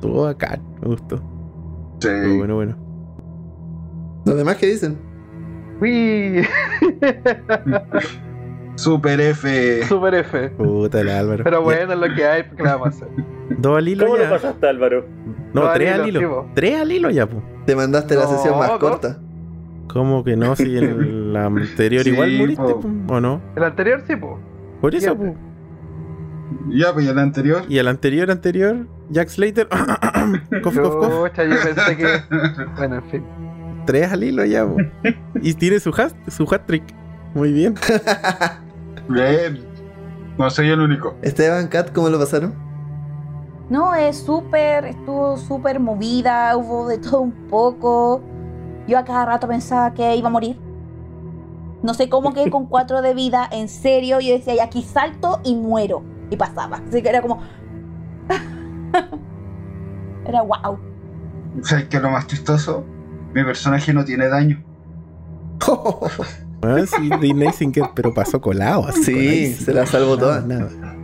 Todo acá, me gustó. Sí. Estuvo bueno, bueno. ¿Los demás qué dicen? Uy, Super F. super F. Puta el Álvaro. Pero bueno, es lo que hay, ¿qué vamos a hacer? Dos al hilo ¿Cómo lo ya. pasaste, Álvaro? No, Dos tres al hilo, hilo. Tres al hilo ya, po. Te mandaste la sesión más corta. ¿Cómo que no? Si en la anterior Sí, igual moriste, po. po, ¿o no? El anterior sí, po. Por eso, po. Ya, pues y el anterior. Y el anterior, anterior, Jack Slater. cof, cof, cof. Yo pensé que. Bueno, en fin. Tres al hilo ya, po. Y tiene su hat, su hat trick. Muy bien. Bien. No soy el único. Esteban, Kat, ¿cómo lo pasaron? No, es súper, estuvo súper movida, hubo de todo un poco. Yo a cada rato pensaba que iba a morir. No sé cómo quedé con cuatro de vida, en serio. Yo decía, "Y aquí salto y muero. Y pasaba. Así que era como. era wow. ¿Sabes qué es lo más chistoso? Mi personaje no tiene daño. Ah, sí, Disney Singer, pero pasó colado. así, Sí, se la salvó Nada, toda. nada.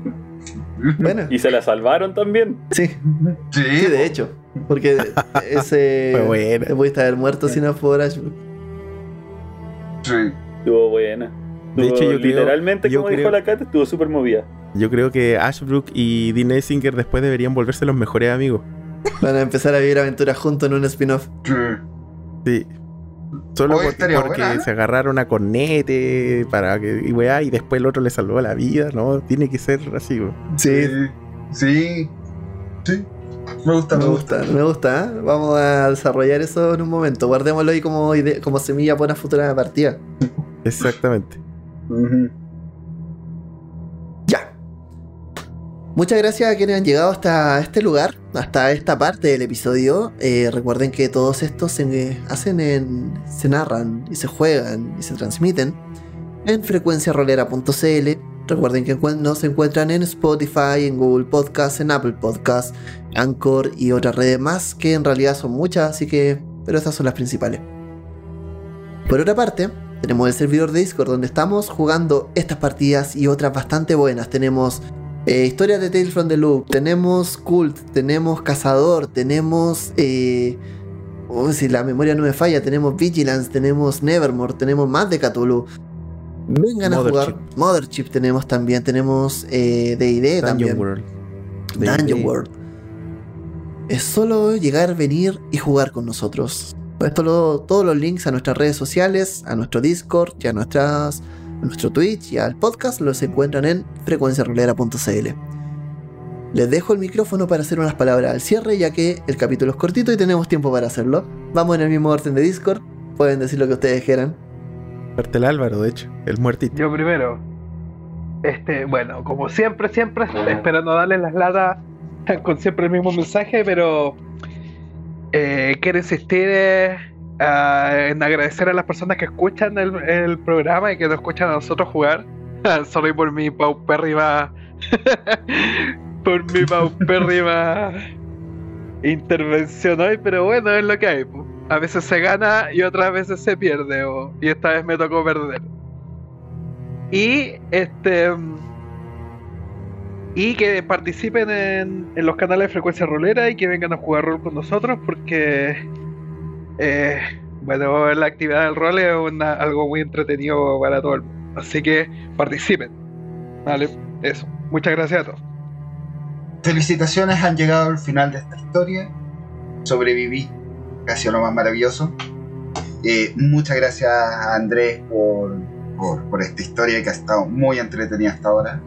Bueno, Y se la salvaron también. sí, Sí, sí, de hecho. Porque ese. Fue buena. Te pudiste haber muerto si no fuera. Sí. Estuvo buena. De hecho, yo creo- literalmente, yo como dijo creo- la Kat, estuvo súper movida. Yo creo que Ashbrook y Dean Singer después deberían volverse los mejores amigos. Van a empezar a vivir aventuras juntos en un spin-off. Sí. Sí. Solo Oye, por- estaría porque buena, ¿eh? se agarraron a cornete para que y, weá, y después el otro le salvó la vida, ¿no? Tiene que ser así, weón. Sí, Sí. Sí. Me gusta, me gusta, me gusta. ¿eh? Vamos a desarrollar eso en un momento. Guardémoslo ahí como, como semilla para una futura partida. Exactamente. Ya. Muchas gracias a quienes han llegado hasta este lugar, hasta esta parte del episodio. Eh, recuerden que todos estos se hacen en. se narran y se juegan y se transmiten en frecuenciarolera.cl. Recuerden que nos encuentran en Spotify, en Google Podcast, en Apple Podcast, Anchor y otras redes más, que en realidad son muchas, así que. pero estas son las principales. Por otra parte, tenemos el servidor de Discord donde estamos jugando estas partidas y otras bastante buenas. Tenemos eh, historias de Tales from the Loop, tenemos Cult, tenemos Cazador, tenemos. Eh, oh, si la memoria no me falla, tenemos Vigilance, tenemos Nevermore, tenemos más de Cthulhu. Vengan a jugar. Mothership tenemos también, tenemos eh, DD Dungeon también. World. Dungeon. World. Es solo llegar, venir y jugar con nosotros. Esto lo- todos los links a nuestras redes sociales, a nuestro Discord y a, nuestras, nuestro Twitch y al podcast los encuentran en frecuenciarolera.cl. Les dejo el micrófono para hacer unas palabras al cierre, ya que el capítulo es cortito y tenemos tiempo para hacerlo. Vamos en el mismo orden de Discord. Pueden decir lo que ustedes quieran. Parte el Álvaro, de hecho, el muertito. Yo primero. Este, bueno, como siempre, siempre, esperando darle las latas con siempre el mismo mensaje, pero eh, quiero insistir eh, ah, en agradecer a las personas que escuchan el, el programa y que nos escuchan a nosotros jugar. Sorry por mi paupérrima. por mi paupérrima intervención hoy, pero bueno, es lo que hay. A veces se gana y otras veces se pierde, o- y esta vez me tocó perder. Y este. Y que participen en, en los canales de frecuencia rolera y que vengan a jugar rol con nosotros porque. Eh, bueno, la actividad del rol es una- algo muy entretenido para todo el mundo. Así que participen. Vale, eso. Muchas gracias a todos. Felicitaciones, han llegado al final de esta historia. Sobreviví, casi lo más maravilloso. Eh, muchas gracias a Andrés por, por, por esta historia que ha estado muy entretenida hasta ahora.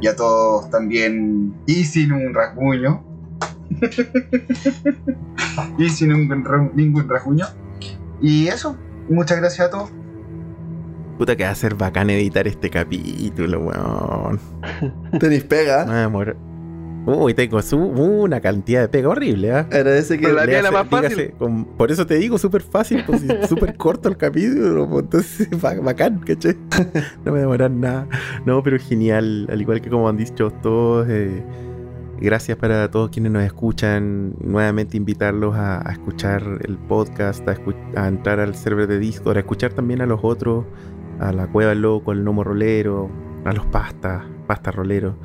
Y a todos también, y sin un rasguño. y sin ningún, ningún rasguño. Y eso, muchas gracias a todos. Puta que va a ser bacán editar este capítulo, weón. Tenis pega. Me voy a morir. Uy, tengo su- una cantidad de pega horrible, ¿ah? Agradece que. Pero la mía era más fácil. dígase, con- por eso te digo súper fácil, pues, súper corto el capítulo, pues, entonces ba- bacán, ¿cachai? no me demorar nada. No, pero genial, al igual que como han dicho todos, eh, gracias para todos quienes nos escuchan, nuevamente invitarlos a, escuchar el podcast, a, entrar al server de Discord, a escuchar también a los otros, a la Cueva Loco, al Nomo Rolero, a los Pastas, Pasta Rolero,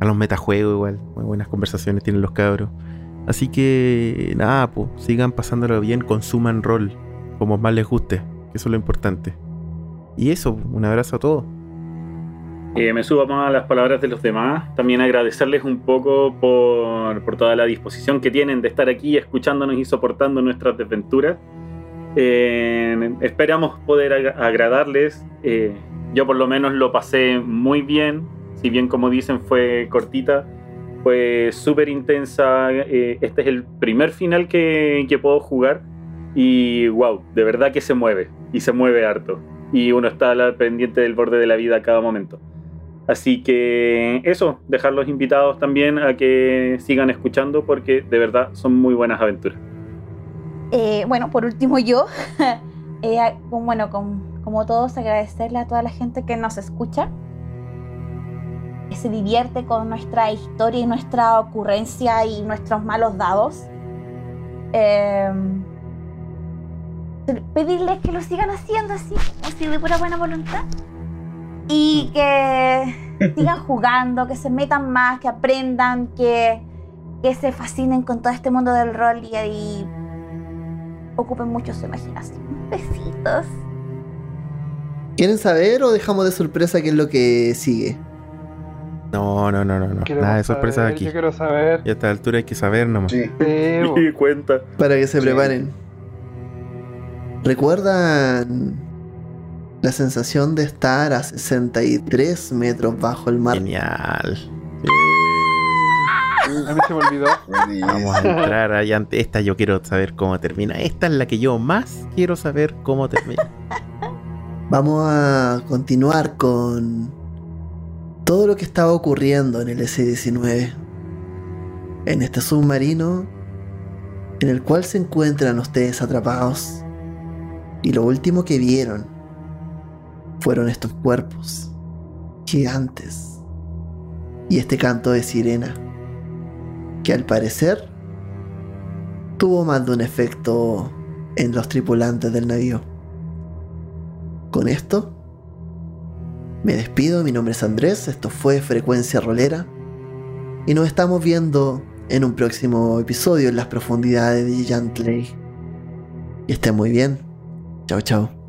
a los Metajuegos igual, muy buenas conversaciones tienen los cabros. Así que nada, pues sigan pasándolo bien, consuman rol como más les guste, que eso es lo importante. Y eso, un abrazo a todos. Eh, me subo más a las palabras de los demás. También agradecerles un poco por, por toda la disposición que tienen de estar aquí escuchándonos y soportando nuestras desventuras. Eh, esperamos poder ag- agradarles. Eh, yo por lo menos lo pasé muy bien. Si bien como dicen fue cortita, fue súper intensa. Eh, este es el primer final que, que puedo jugar. Y wow, de verdad que se mueve. Y se mueve harto. Y uno está pendiente del borde de la vida a cada momento. Así que eso, dejar los invitados también a que sigan escuchando porque de verdad son muy buenas aventuras. Eh, bueno, por último yo, eh, bueno, como todos, agradecerle a toda la gente que nos escucha, que se divierte con nuestra historia y nuestra ocurrencia y nuestros malos dados. Eh, pedirles que lo sigan haciendo así, así de pura buena voluntad. Y que sigan jugando, que se metan más, que aprendan, que, que se fascinen con todo este mundo del rol y, y ocupen mucho su imaginación. Besitos. ¿Quieren saber o dejamos de sorpresa qué es lo que sigue? No, no, no, no, no. Nada de sorpresas saber, aquí. Yo quiero saber. Y a esta altura hay que saber nomás. Sí. Sí, cuenta. Para que se Sí. preparen. ¿Recuerdan la sensación de estar a 63 metros bajo el mar? Genial. A mí se me olvidó. Vamos a entrar ante esta. Yo quiero saber cómo termina. Esta es la que yo más quiero saber cómo termina. Vamos a continuar con todo lo que estaba ocurriendo en el S-19. En este submarino en el cual se encuentran ustedes atrapados. Y lo último que vieron fueron estos cuerpos gigantes y este canto de sirena que al parecer tuvo más de un efecto en los tripulantes del navío. Con esto, me despido, mi nombre es Andrés, esto fue Frecuencia Rolera y nos estamos viendo en un próximo episodio en las profundidades de Giant Lake. Y estén muy bien. Chao, chao.